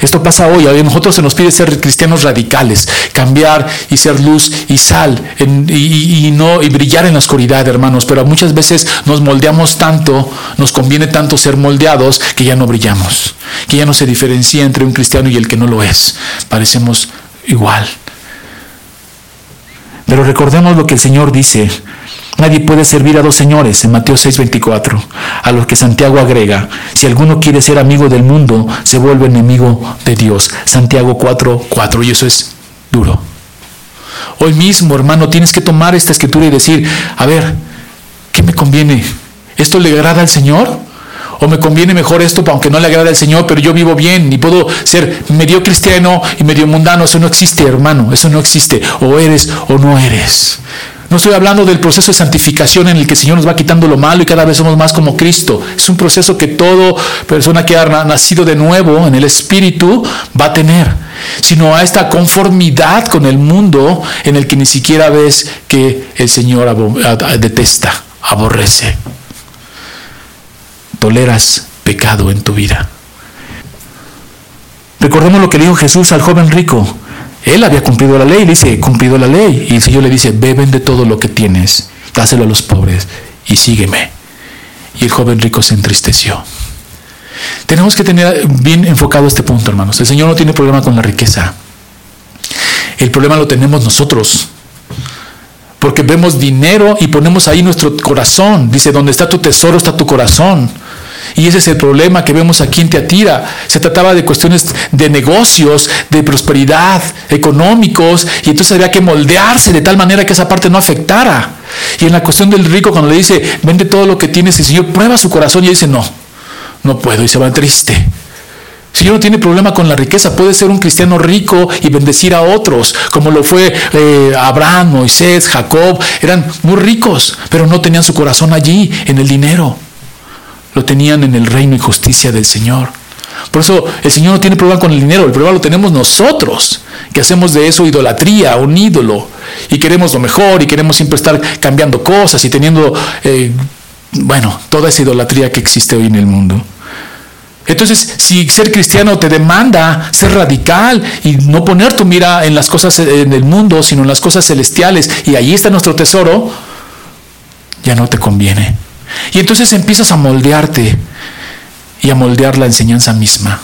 Esto pasa hoy. A nosotros se nos pide ser cristianos radicales, cambiar y ser luz y sal y, no y brillar en la oscuridad, hermanos. Pero muchas veces nos moldeamos tanto, nos conviene tanto ser moldeados que ya no brillamos, que ya no se diferencia entre un cristiano y el que no lo es. Parecemos igual. Pero recordemos lo que el Señor dice Nadie puede servir a dos señores en Mateo 6:24, a lo que Santiago agrega, si alguno quiere ser amigo del mundo, se vuelve enemigo de Dios. Santiago 4:4, y eso es duro. Hoy mismo, hermano, tienes que tomar esta escritura y decir, a ver, ¿qué me conviene? ¿Esto le agrada al Señor? o me conviene mejor esto, aunque no le agrade al Señor, pero yo vivo bien y puedo ser medio cristiano y medio mundano. Eso no existe, hermano, eso no existe. O eres o no eres. No estoy hablando del proceso de santificación en el que el Señor nos va quitando lo malo y cada vez somos más como Cristo. Es un proceso que toda persona que ha nacido de nuevo en el Espíritu va a tener, sino a esta conformidad con el mundo en el que ni siquiera ves que el Señor detesta, aborrece. Toleras pecado en tu vida. Recordemos lo que dijo Jesús al joven rico. Él había cumplido la ley, le dice, cumplido la ley. Y el Señor le dice, beben de todo lo que tienes, dáselo a los pobres y sígueme. Y el joven rico se entristeció. Tenemos que tener bien enfocado este punto, hermanos. El Señor no tiene problema con la riqueza. El problema lo tenemos nosotros. Porque vemos dinero y ponemos ahí nuestro corazón. Dice, donde está tu tesoro está tu corazón. Y ese es el problema que vemos aquí en Teatira. Se trataba de cuestiones de negocios, de prosperidad, económicos, y entonces había que moldearse de tal manera que esa parte no afectara. Y en la cuestión del rico, cuando le dice, vende todo lo que tienes, el Señor prueba su corazón y dice, no, no puedo, y se va triste. El Señor no tiene problema con la riqueza, puede ser un cristiano rico y bendecir a otros, como lo fue eh, Abraham, Moisés, Jacob, eran muy ricos, pero no tenían su corazón allí, en el dinero lo tenían en el reino y justicia del Señor. Por eso el Señor no tiene problema con el dinero, el problema lo tenemos nosotros, que hacemos de eso idolatría, un ídolo, y queremos lo mejor y queremos siempre estar cambiando cosas y teniendo, eh, bueno, toda esa idolatría que existe hoy en el mundo. Entonces, si ser cristiano te demanda ser radical y no poner tu mira en las cosas en el mundo, sino en las cosas celestiales, y ahí está nuestro tesoro, ya no te conviene. Y entonces empiezas a moldearte y a moldear la enseñanza misma.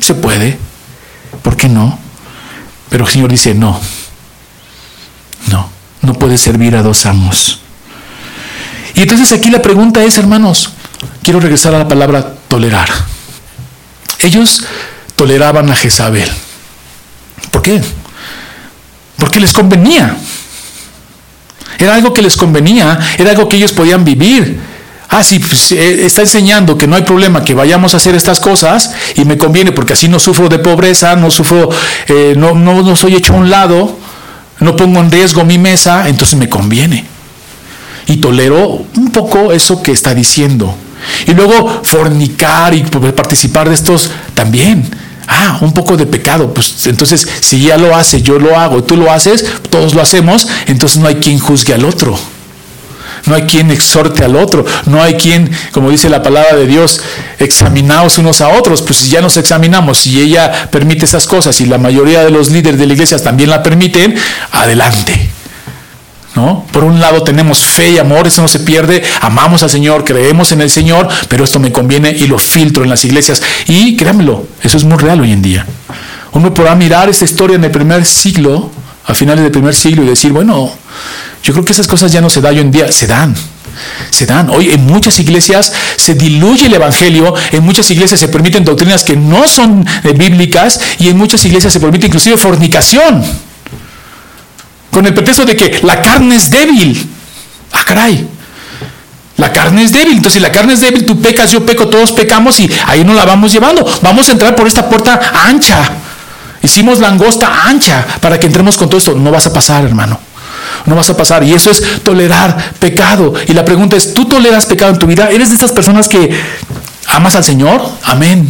Se puede, ¿por qué no? Pero el Señor dice, no, no, no puedes servir a dos amos. Y entonces aquí la pregunta es, hermanos, quiero regresar a la palabra tolerar. Ellos toleraban a Jezabel. ¿Por qué? Porque les convenía. Era algo que les convenía, era algo que ellos podían vivir ah, sí, pues, eh, está enseñando que no hay problema que vayamos a hacer estas cosas y me conviene porque así no sufro de pobreza, no sufro, eh, no, no, no soy hecho a un lado, no pongo en riesgo mi mesa, entonces me conviene. Y tolero un poco eso que está diciendo. Y luego fornicar y participar de estos también. Ah, un poco de pecado. Pues entonces, si ya lo hace, yo lo hago, tú lo haces, todos lo hacemos, entonces no hay quien juzgue al otro no hay quien exhorte al otro, no hay quien, como dice la palabra de Dios, examinaos unos a otros, pues si ya nos examinamos, si ella permite esas cosas y la mayoría de los líderes de la iglesia también la permiten, adelante. ¿No? Por un lado tenemos fe y amor, eso no se pierde, amamos al Señor, creemos en el Señor, pero esto me conviene y lo filtro en las iglesias. Y créanmelo, eso es muy real hoy en día. Uno podrá mirar esta historia en el primer siglo, a finales del primer siglo, y decir, bueno, yo creo que esas cosas ya no se dan hoy en día, se dan. Se dan. Hoy en muchas iglesias se diluye el Evangelio, en muchas iglesias se permiten doctrinas que no son eh, bíblicas y en muchas iglesias se permite inclusive fornicación. Con el pretexto de que la carne es débil. Ah, caray. La carne es débil. Entonces, si la carne es débil, tú pecas, yo peco, todos pecamos y ahí no la vamos llevando. Vamos a entrar por esta puerta ancha. Hicimos la angosta ancha para que entremos con todo esto. No vas a pasar, hermano. No vas a pasar. Y eso es tolerar pecado. Y la pregunta es, ¿tú toleras pecado en tu vida? ¿Eres de estas personas que amas al Señor? Amén.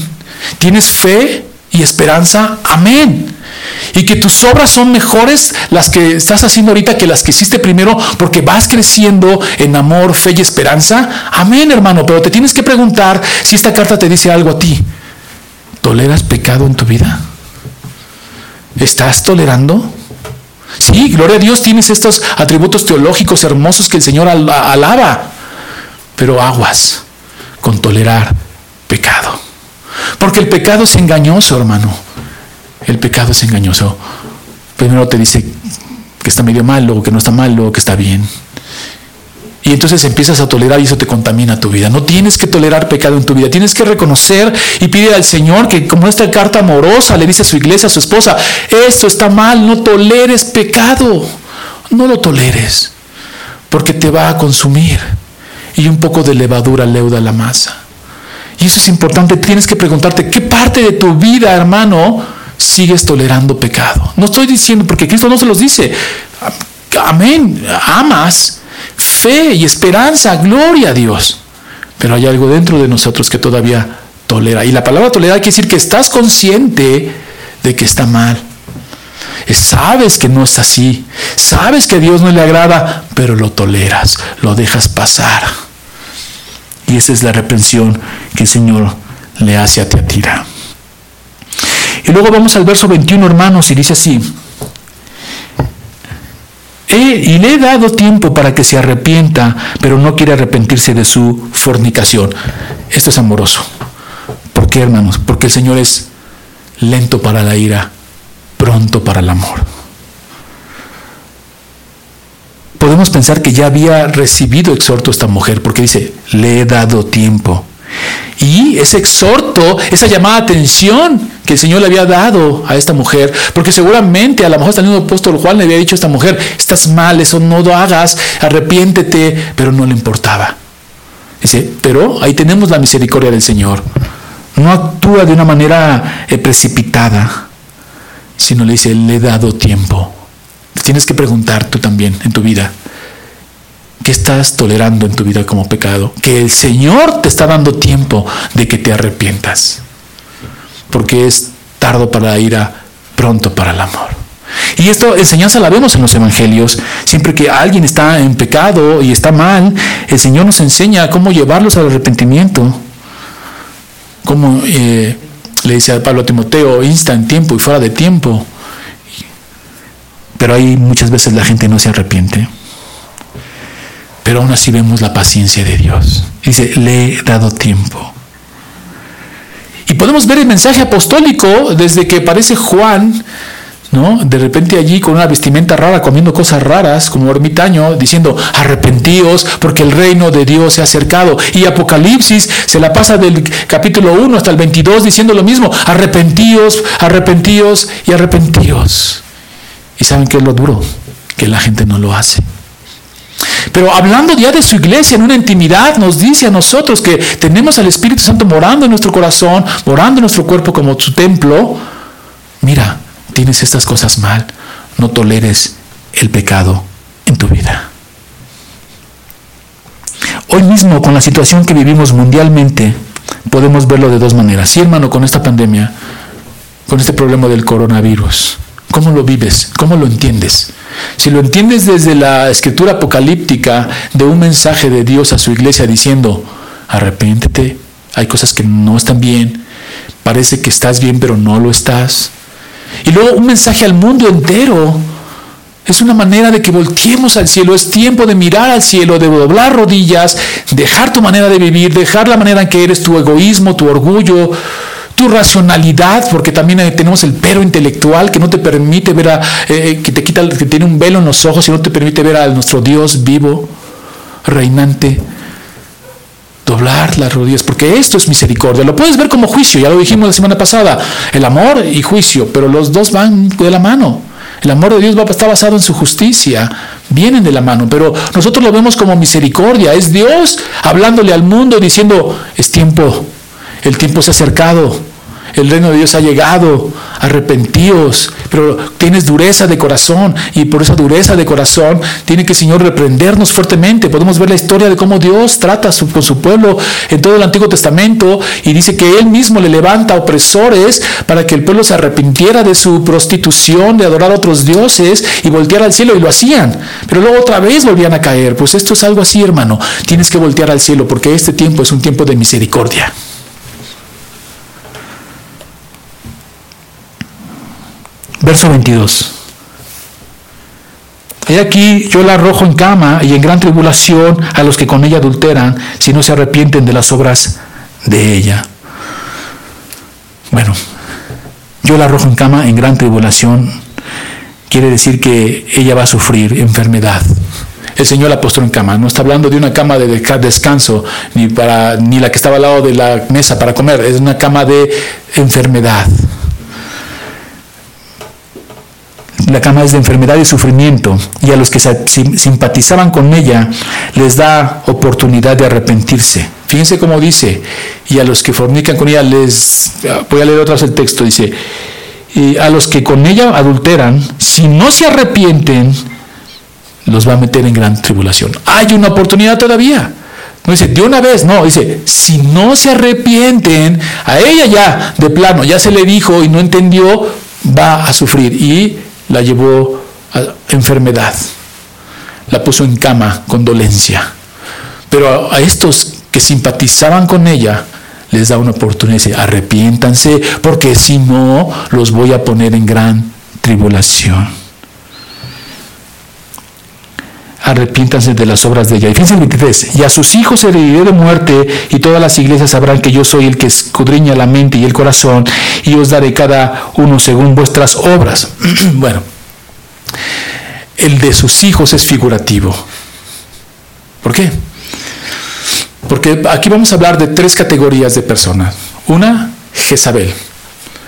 ¿Tienes fe y esperanza? Amén. Y que tus obras son mejores las que estás haciendo ahorita que las que hiciste primero porque vas creciendo en amor, fe y esperanza. Amén, hermano. Pero te tienes que preguntar si esta carta te dice algo a ti. ¿Toleras pecado en tu vida? ¿Estás tolerando? Sí, gloria a Dios, tienes estos atributos teológicos hermosos que el Señor alaba, pero aguas con tolerar pecado. Porque el pecado es engañoso, hermano. El pecado es engañoso. Primero te dice que está medio malo, que no está malo, que está bien. Y entonces empiezas a tolerar y eso te contamina tu vida. No tienes que tolerar pecado en tu vida. Tienes que reconocer y pide al Señor que como esta carta amorosa le dice a su iglesia, a su esposa, esto está mal, no toleres pecado. No lo toleres, porque te va a consumir. Y un poco de levadura leuda la masa. Y eso es importante, tienes que preguntarte, ¿qué parte de tu vida, hermano, sigues tolerando pecado? No estoy diciendo, porque Cristo no se los dice, amén, amas, fe y esperanza, gloria a Dios. Pero hay algo dentro de nosotros que todavía tolera. Y la palabra tolerar quiere decir que estás consciente de que está mal. Sabes que no es así. Sabes que a Dios no le agrada, pero lo toleras, lo dejas pasar. Y esa es la reprensión que el Señor le hace a Teatira. Y luego vamos al verso 21, hermanos, y dice así. Y le he dado tiempo para que se arrepienta, pero no quiere arrepentirse de su fornicación. Esto es amoroso. ¿Por qué, hermanos? Porque el Señor es lento para la ira, pronto para el amor. Podemos pensar que ya había recibido exhorto esta mujer, porque dice, le he dado tiempo. Y ese exhorto, esa llamada atención que el Señor le había dado a esta mujer, porque seguramente a lo mejor hasta el mismo apóstol Juan le había dicho a esta mujer, estás mal, eso no lo hagas, arrepiéntete, pero no le importaba. Dice, pero ahí tenemos la misericordia del Señor. No actúa de una manera eh, precipitada sino le dice, le he dado tiempo. Tienes que preguntar tú también en tu vida, ¿qué estás tolerando en tu vida como pecado? Que el Señor te está dando tiempo de que te arrepientas, porque es tardo para la ira, pronto para el amor. Y esto enseñanza la vemos en los evangelios. Siempre que alguien está en pecado y está mal, el Señor nos enseña cómo llevarlos al arrepentimiento, cómo eh, le dice a Pablo a Timoteo, insta en tiempo y fuera de tiempo. Pero ahí muchas veces la gente no se arrepiente. Pero aún así vemos la paciencia de Dios. Dice, le he dado tiempo. Y podemos ver el mensaje apostólico desde que aparece Juan ¿no? De repente allí con una vestimenta rara, comiendo cosas raras, como ermitaño, diciendo, arrepentíos porque el reino de Dios se ha acercado. Y Apocalipsis se la pasa del capítulo 1 hasta el 22 diciendo lo mismo, arrepentíos, arrepentíos y arrepentíos. ¿Y saben qué es lo duro? Que la gente no lo hace. Pero hablando ya de su iglesia en una intimidad, nos dice a nosotros que tenemos al Espíritu Santo morando en nuestro corazón, morando en nuestro cuerpo como su templo. Mira, tienes estas cosas mal, no toleres el pecado en tu vida. Hoy mismo, con la situación que vivimos mundialmente, podemos verlo de dos maneras. Sí, hermano, con esta pandemia, con este problema del coronavirus, ¿cómo lo vives? ¿Cómo lo entiendes? Si lo entiendes desde la escritura apocalíptica de un mensaje de Dios a su iglesia diciendo, arrepiéntete, hay cosas que no están bien, parece que estás bien pero no lo estás, y luego un mensaje al mundo entero. Es una manera de que volteemos al cielo, es tiempo de mirar al cielo, de doblar rodillas, dejar tu manera de vivir, dejar la manera en que eres, tu egoísmo, tu orgullo, tu racionalidad, porque también tenemos el pero intelectual que no te permite ver a, eh, eh, que te quita, que tiene un velo en los ojos y no te permite ver a nuestro Dios vivo, reinante doblar las rodillas, porque esto es misericordia. Lo puedes ver como juicio, ya lo dijimos la semana pasada, el amor y juicio, pero los dos van de la mano. El amor de Dios va, está basado en su justicia, vienen de la mano, pero nosotros lo vemos como misericordia. Es Dios hablándole al mundo diciendo, es tiempo, el tiempo se ha acercado, el reino de Dios ha llegado, arrepentíos, pero tienes dureza de corazón y por esa dureza de corazón tiene que el Señor reprendernos fuertemente. Podemos ver la historia de cómo Dios trata con su pueblo en todo el Antiguo Testamento y dice que Él mismo le levanta opresores para que el pueblo se arrepintiera de su prostitución, de adorar a otros dioses y voltear al cielo y lo hacían. Pero luego otra vez volvían a caer. Pues esto es algo así, hermano. Tienes que voltear al cielo porque este tiempo es un tiempo de misericordia. Verso 22. He aquí yo la arrojo en cama y en gran tribulación a los que con ella adulteran, si no se arrepienten de las obras de ella. Bueno, yo la arrojo en cama en gran tribulación, quiere decir que ella va a sufrir enfermedad. El Señor la postró en cama. No está hablando de una cama de descanso, ni, para, ni la que estaba al lado de la mesa para comer. Es una cama de enfermedad. La cama es de enfermedad y sufrimiento, y a los que simpatizaban con ella les da oportunidad de arrepentirse. Fíjense cómo dice, y a los que fornican con ella les, voy a leer otra vez el texto, dice, y a los que con ella adulteran, si no se arrepienten, los va a meter en gran tribulación. Hay una oportunidad todavía. No dice, de una vez, no, dice, si no se arrepienten, a ella ya, de plano, ya se le dijo y no entendió, va a sufrir. Y la llevó a enfermedad, la puso en cama con dolencia. Pero a estos que simpatizaban con ella, les da una oportunidad, dice, arrepiéntanse, porque si no, los voy a poner en gran tribulación arrepiéntanse de las obras de ella. Y fíjense el 23, y a sus hijos heredaré de muerte, y todas las iglesias sabrán que yo soy el que escudriña la mente y el corazón, y os daré cada uno según vuestras obras. bueno, el de sus hijos es figurativo. ¿Por qué? Porque aquí vamos a hablar de tres categorías de personas. Una, Jezabel.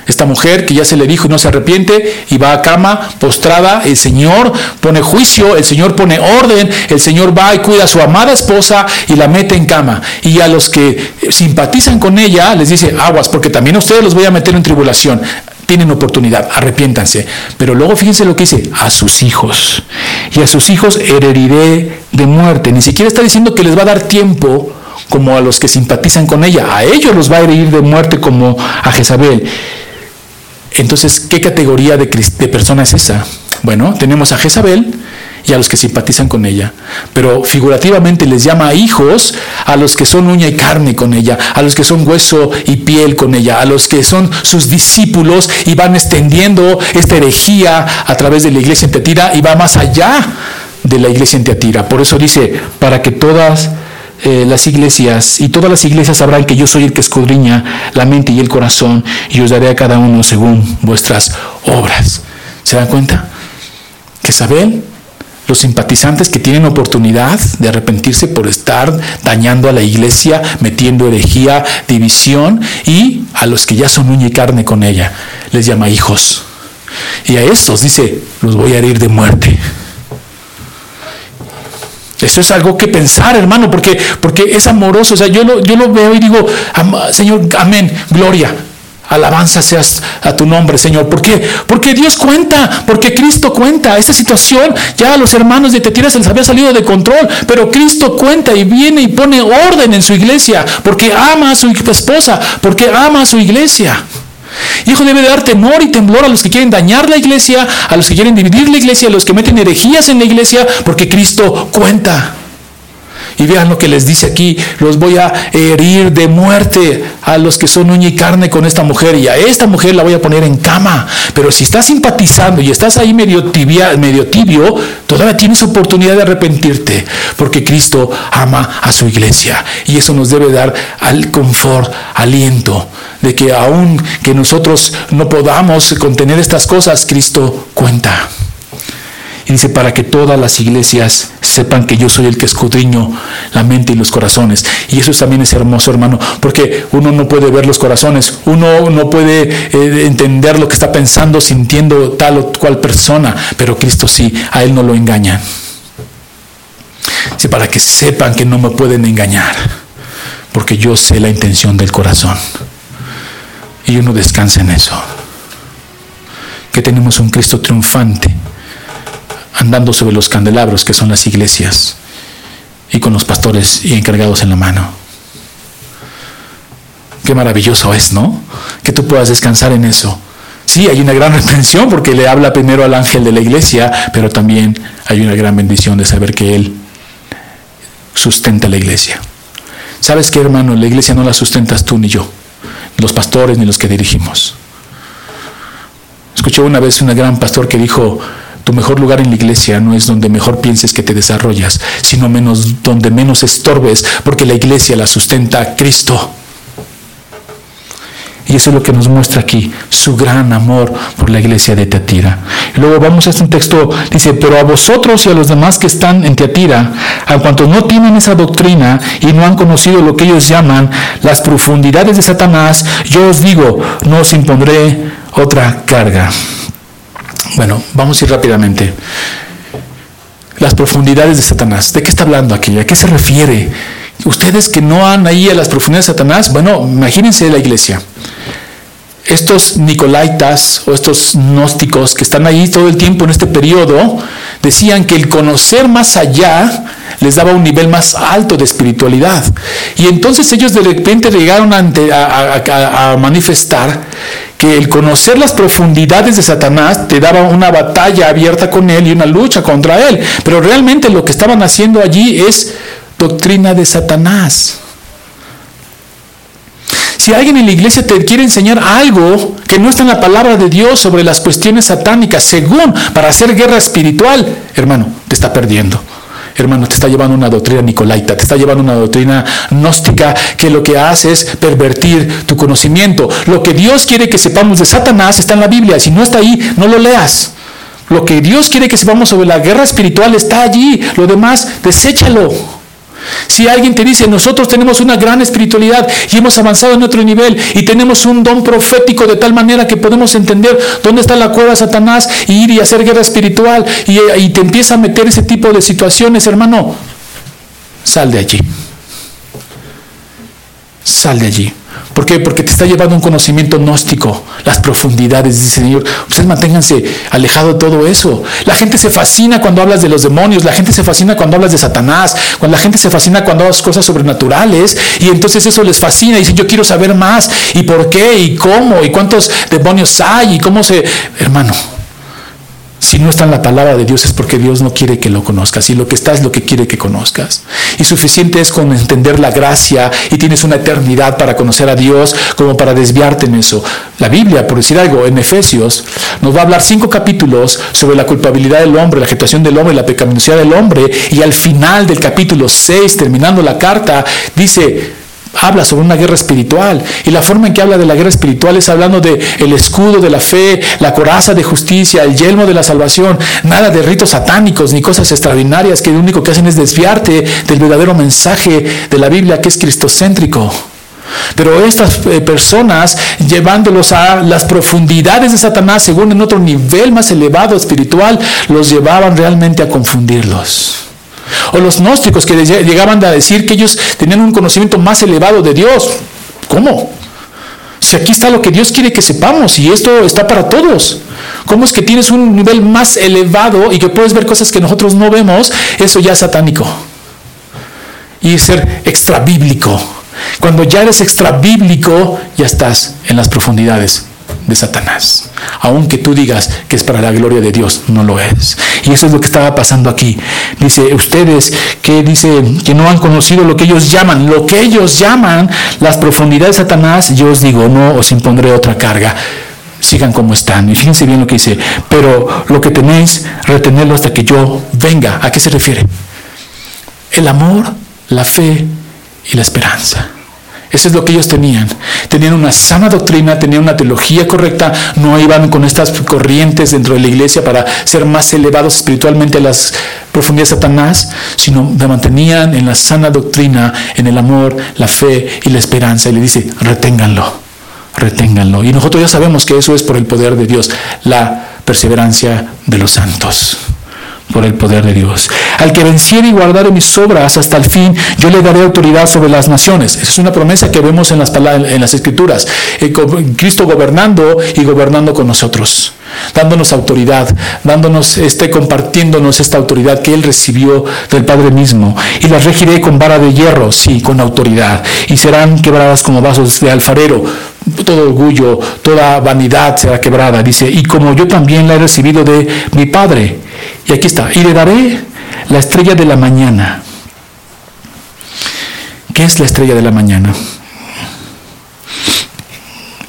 Esta mujer que ya se le dijo y no se arrepiente y va a cama postrada, el Señor pone juicio, el Señor pone orden, el Señor va y cuida a su amada esposa y la mete en cama. Y a los que simpatizan con ella les dice, aguas, porque también a ustedes los voy a meter en tribulación. Tienen oportunidad, arrepiéntanse. Pero luego fíjense lo que dice, a sus hijos. Y a sus hijos herediré de muerte. Ni siquiera está diciendo que les va a dar tiempo como a los que simpatizan con ella. A ellos los va a herir de muerte como a Jezabel. Entonces, ¿qué categoría de, persona es esa? Bueno, tenemos a Jezabel y a los que simpatizan con ella. Pero figurativamente les llama hijos a los que son uña y carne con ella, a los que son hueso y piel con ella, a los que son sus discípulos y van extendiendo esta herejía a través de la iglesia en Teatira y va más allá de la iglesia en Teatira. Por eso dice, para que todas eh, las iglesias, y todas las iglesias sabrán que yo soy el que escudriña la mente y el corazón, y os daré a cada uno según vuestras obras. ¿Se dan cuenta? Que saben los simpatizantes que tienen oportunidad de arrepentirse por estar dañando a la iglesia, metiendo herejía, división, y a los que ya son uña y carne con ella, les llama hijos. Y a estos dice, los voy a herir de muerte. Eso es algo que pensar, hermano, porque, porque es amoroso. O sea, yo lo, yo lo veo y digo, Señor, amén, gloria. Alabanza seas a tu nombre, Señor. ¿Por qué? Porque Dios cuenta, porque Cristo cuenta. Esta situación ya los hermanos de Tetira se les había salido de control, pero Cristo cuenta y viene y pone orden en su iglesia, porque ama a su esposa, porque ama a su iglesia. Hijo debe de dar temor y temblor a los que quieren dañar la iglesia, a los que quieren dividir la iglesia, a los que meten herejías en la iglesia, porque Cristo cuenta. Y vean lo que les dice aquí, los voy a herir de muerte a los que son uña y carne con esta mujer y a esta mujer la voy a poner en cama. Pero si estás simpatizando y estás ahí medio, tibia, medio tibio, todavía tienes oportunidad de arrepentirte, porque Cristo ama a su iglesia y eso nos debe dar al confort, aliento de que aun que nosotros no podamos contener estas cosas, Cristo cuenta. Y dice, para que todas las iglesias sepan que yo soy el que escudriño la mente y los corazones. Y eso también es hermoso, hermano, porque uno no puede ver los corazones, uno no puede eh, entender lo que está pensando, sintiendo tal o cual persona, pero Cristo sí, a Él no lo engañan. Dice, para que sepan que no me pueden engañar, porque yo sé la intención del corazón. Y uno descansa en eso. Que tenemos un Cristo triunfante andando sobre los candelabros que son las iglesias y con los pastores y encargados en la mano. Qué maravilloso es, ¿no? Que tú puedas descansar en eso. Sí, hay una gran reprensión porque le habla primero al ángel de la iglesia, pero también hay una gran bendición de saber que Él sustenta la iglesia. ¿Sabes qué, hermano? La iglesia no la sustentas tú ni yo, los pastores ni los que dirigimos. Escuché una vez un gran pastor que dijo, tu mejor lugar en la iglesia no es donde mejor pienses que te desarrollas, sino menos donde menos estorbes, porque la iglesia la sustenta Cristo. Y eso es lo que nos muestra aquí, su gran amor por la iglesia de Teatira. Luego vamos a este texto, dice, pero a vosotros y a los demás que están en Teatira, a cuantos no tienen esa doctrina y no han conocido lo que ellos llaman las profundidades de Satanás, yo os digo, no os impondré otra carga. Bueno, vamos a ir rápidamente. Las profundidades de Satanás. ¿De qué está hablando aquí? ¿A qué se refiere Ustedes que no han ahí a las profundidades de Satanás, bueno, imagínense la iglesia. Estos nicolaitas o estos gnósticos que están ahí todo el tiempo en este periodo, decían que el conocer más allá les daba un nivel más alto de espiritualidad. Y entonces ellos de repente llegaron a, a, manifestar que el conocer las profundidades de Satanás te daba una batalla abierta con él y una lucha contra él. Pero realmente lo que estaban haciendo allí es doctrina de Satanás. Si alguien en la iglesia te quiere enseñar algo que no está en la palabra de Dios sobre las cuestiones satánicas, según para hacer guerra espiritual, hermano, te está perdiendo hermano, te está llevando una doctrina nicolaita, te está llevando una doctrina gnóstica que lo que hace es pervertir tu conocimiento. Lo que Dios quiere que sepamos de Satanás está en la Biblia. Si no está ahí, no lo leas. Lo que Dios quiere que sepamos sobre la guerra espiritual está allí. Lo demás, deséchalo. Si alguien te dice, nosotros tenemos una gran espiritualidad y hemos avanzado en otro nivel y tenemos un don profético de tal manera que podemos entender dónde está la cueva Satanás y ir y hacer guerra espiritual y te empieza a meter ese tipo de situaciones, hermano, sal de allí. Sal de allí. ¿Por qué? Porque te está llevando un conocimiento gnóstico, las profundidades, dice el Señor. Ustedes manténganse alejados de todo eso. La gente se fascina cuando hablas de los demonios, la gente se fascina cuando hablas de Satanás, cuando la gente se fascina cuando hablas cosas sobrenaturales y entonces eso les fascina. Dicen, yo quiero saber más y por qué y cómo y cuántos demonios hay y cómo se... Hermano, si no está en la palabra de Dios es porque Dios no quiere que lo conozcas y lo que está es lo que quiere que conozcas. Y suficiente es con entender la gracia y tienes una eternidad para conocer a Dios como para desviarte en eso. La Biblia, por decir algo, en Efesios nos va a hablar cinco capítulos sobre la culpabilidad del hombre, la agitación del hombre, la pecaminosidad del hombre y al final del capítulo 6, terminando la carta, dice, habla sobre una guerra espiritual. Y la forma en que habla de la guerra espiritual es hablando de el escudo de la fe, la coraza de justicia, el yelmo de la salvación, nada de ritos satánicos ni cosas extraordinarias que lo único que hacen es desviarte del verdadero mensaje de la Biblia que es cristocéntrico. Pero estas eh, personas, llevándolos a las profundidades de Satanás, según en otro nivel más elevado espiritual, los llevaban realmente a confundirlos. O los gnósticos que llegaban a decir que ellos tenían un conocimiento más elevado de Dios. ¿Cómo? Si aquí está lo que Dios quiere que sepamos y esto está para todos. ¿Cómo es que tienes un nivel más elevado y que puedes ver cosas que nosotros no vemos? Eso ya es satánico. Y ser extra bíblico. Cuando ya eres extra bíblico, ya estás en las profundidades de Satanás. Aunque tú digas que es para la gloria de Dios, no lo es. Y eso es lo que estaba pasando aquí. Dice, ustedes que dice que no han conocido lo que ellos llaman, lo que ellos llaman las profundidades de Satanás, yo os digo, no os impondré otra carga. Sigan como están. Y fíjense bien lo que dice, pero lo que tenéis, retenerlo hasta que yo venga. ¿A qué se refiere? El amor, la fe y la esperanza. Eso es lo que ellos tenían. Tenían una sana doctrina, tenían una teología correcta, no iban con estas corrientes dentro de la iglesia para ser más elevados espiritualmente a las profundidades de Satanás, sino mantenían en la sana doctrina, en el amor, la fe y la esperanza. Y le dice, reténganlo, reténganlo. Y nosotros ya sabemos que eso es por el poder de Dios, la perseverancia de los santos por el poder de Dios. Al que venciere y guardare mis obras hasta el fin, yo le daré autoridad sobre las naciones. Esa es una promesa que vemos en las, en las Escrituras. Eh, Cristo gobernando y gobernando con nosotros, dándonos autoridad, dándonos, este, compartiéndonos esta autoridad que Él recibió del Padre mismo. Y las regiré con vara de hierro, sí, con autoridad. Y serán quebradas como vasos de alfarero todo orgullo, toda vanidad será quebrada, dice, y como yo también la he recibido de mi Padre, y aquí está, y le daré la estrella de la mañana. ¿Qué es la estrella de la mañana?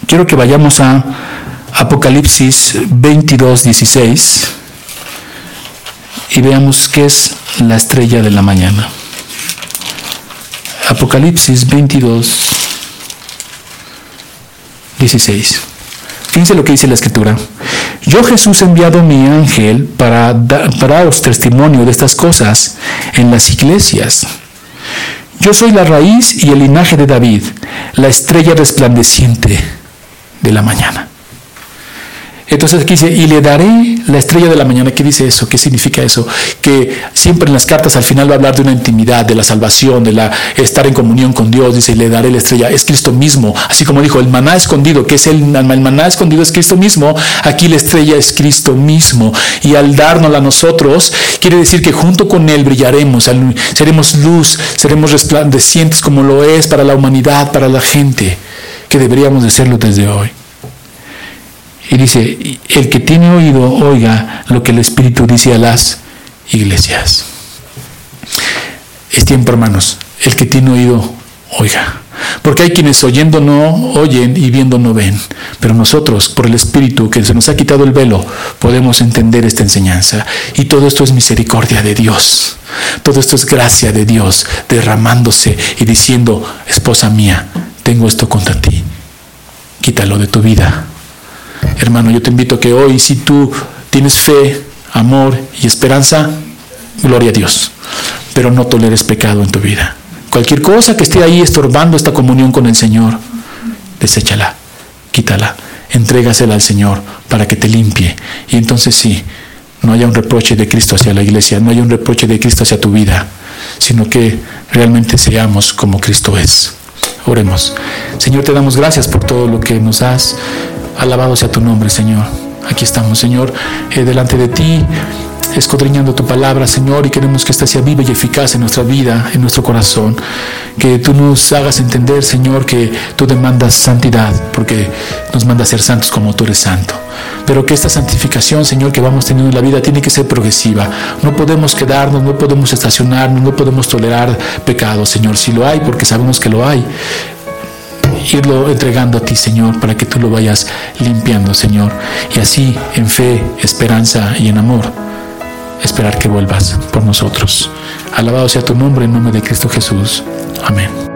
Quiero que vayamos a Apocalipsis 22, 16 y veamos qué es la estrella de la mañana. Apocalipsis 22, 16. Fíjense lo que dice la escritura. Yo Jesús he enviado mi ángel para, daros testimonio de estas cosas en las iglesias. Yo soy la raíz y el linaje de David, la estrella resplandeciente de la mañana. Entonces aquí dice, y le daré la estrella de la mañana. ¿Qué dice eso? ¿Qué significa eso? Que siempre en las cartas al final va a hablar de una intimidad, de la salvación, de la estar en comunión con Dios. Dice, y le daré la estrella. Es Cristo mismo. Así como dijo, el maná escondido, que es el, el maná escondido es Cristo mismo. Aquí la estrella es Cristo mismo. Y al dárnosla a nosotros, quiere decir que junto con Él brillaremos, seremos luz, seremos resplandecientes como lo es para la humanidad, para la gente, que deberíamos de serlo desde hoy. Y dice, el que tiene oído, oiga lo que el Espíritu dice a las iglesias. Es tiempo, hermanos, el que tiene oído, oiga. Porque hay quienes oyendo no oyen y viendo no ven. Pero nosotros, por el Espíritu que se nos ha quitado el velo, podemos entender esta enseñanza. Y todo esto es misericordia de Dios. Todo esto es gracia de Dios derramándose y diciendo, esposa mía, tengo esto contra ti. Quítalo de tu vida Hermano, yo te invito a que hoy, si tú tienes fe, amor y esperanza, gloria a Dios, pero no toleres pecado en tu vida. Cualquier cosa que esté ahí estorbando esta comunión con el Señor, deséchala, quítala, entrégasela al Señor para que te limpie. Y entonces sí, no haya un reproche de Cristo hacia la iglesia, no haya un reproche de Cristo hacia tu vida, sino que realmente seamos como Cristo es. Oremos. Señor, te damos gracias por todo lo que nos has Alabado sea tu nombre, Señor. Aquí estamos, Señor, eh, delante de ti, escudriñando tu palabra, Señor, y queremos que esta sea viva y eficaz en nuestra vida, en nuestro corazón. Que tú nos hagas entender, Señor, que tú demandas santidad, porque nos manda a ser santos como tú eres santo. Pero que esta santificación, Señor, que vamos teniendo en la vida tiene que ser progresiva. No podemos quedarnos, no podemos estacionarnos, no podemos tolerar pecado, Señor. Si lo hay, porque sabemos que lo hay, irlo entregando a ti, Señor, para que tú lo vayas limpiando, Señor. Y así, en fe, esperanza y en amor, esperar que vuelvas por nosotros. Alabado sea tu nombre en nombre de Cristo Jesús. Amén.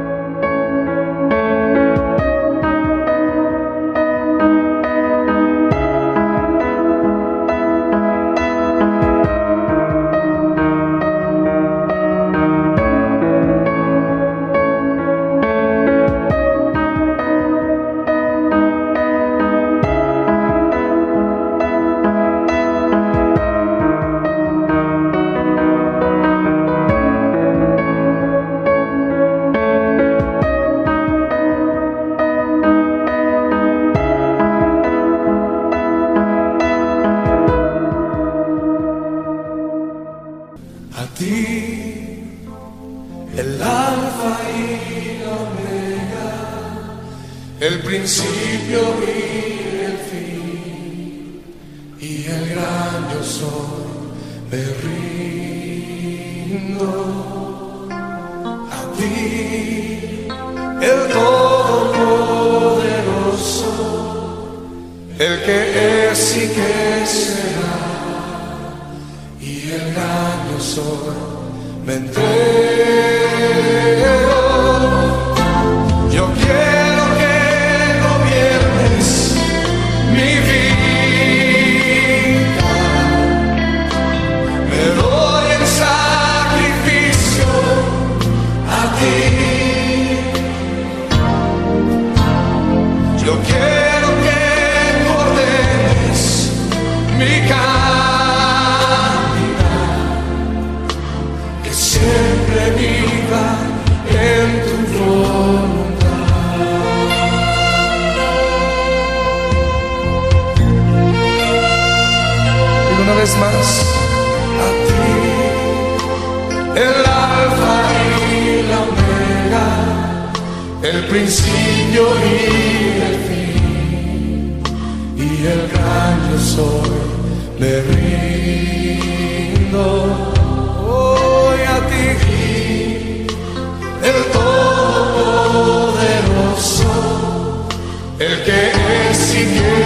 Y el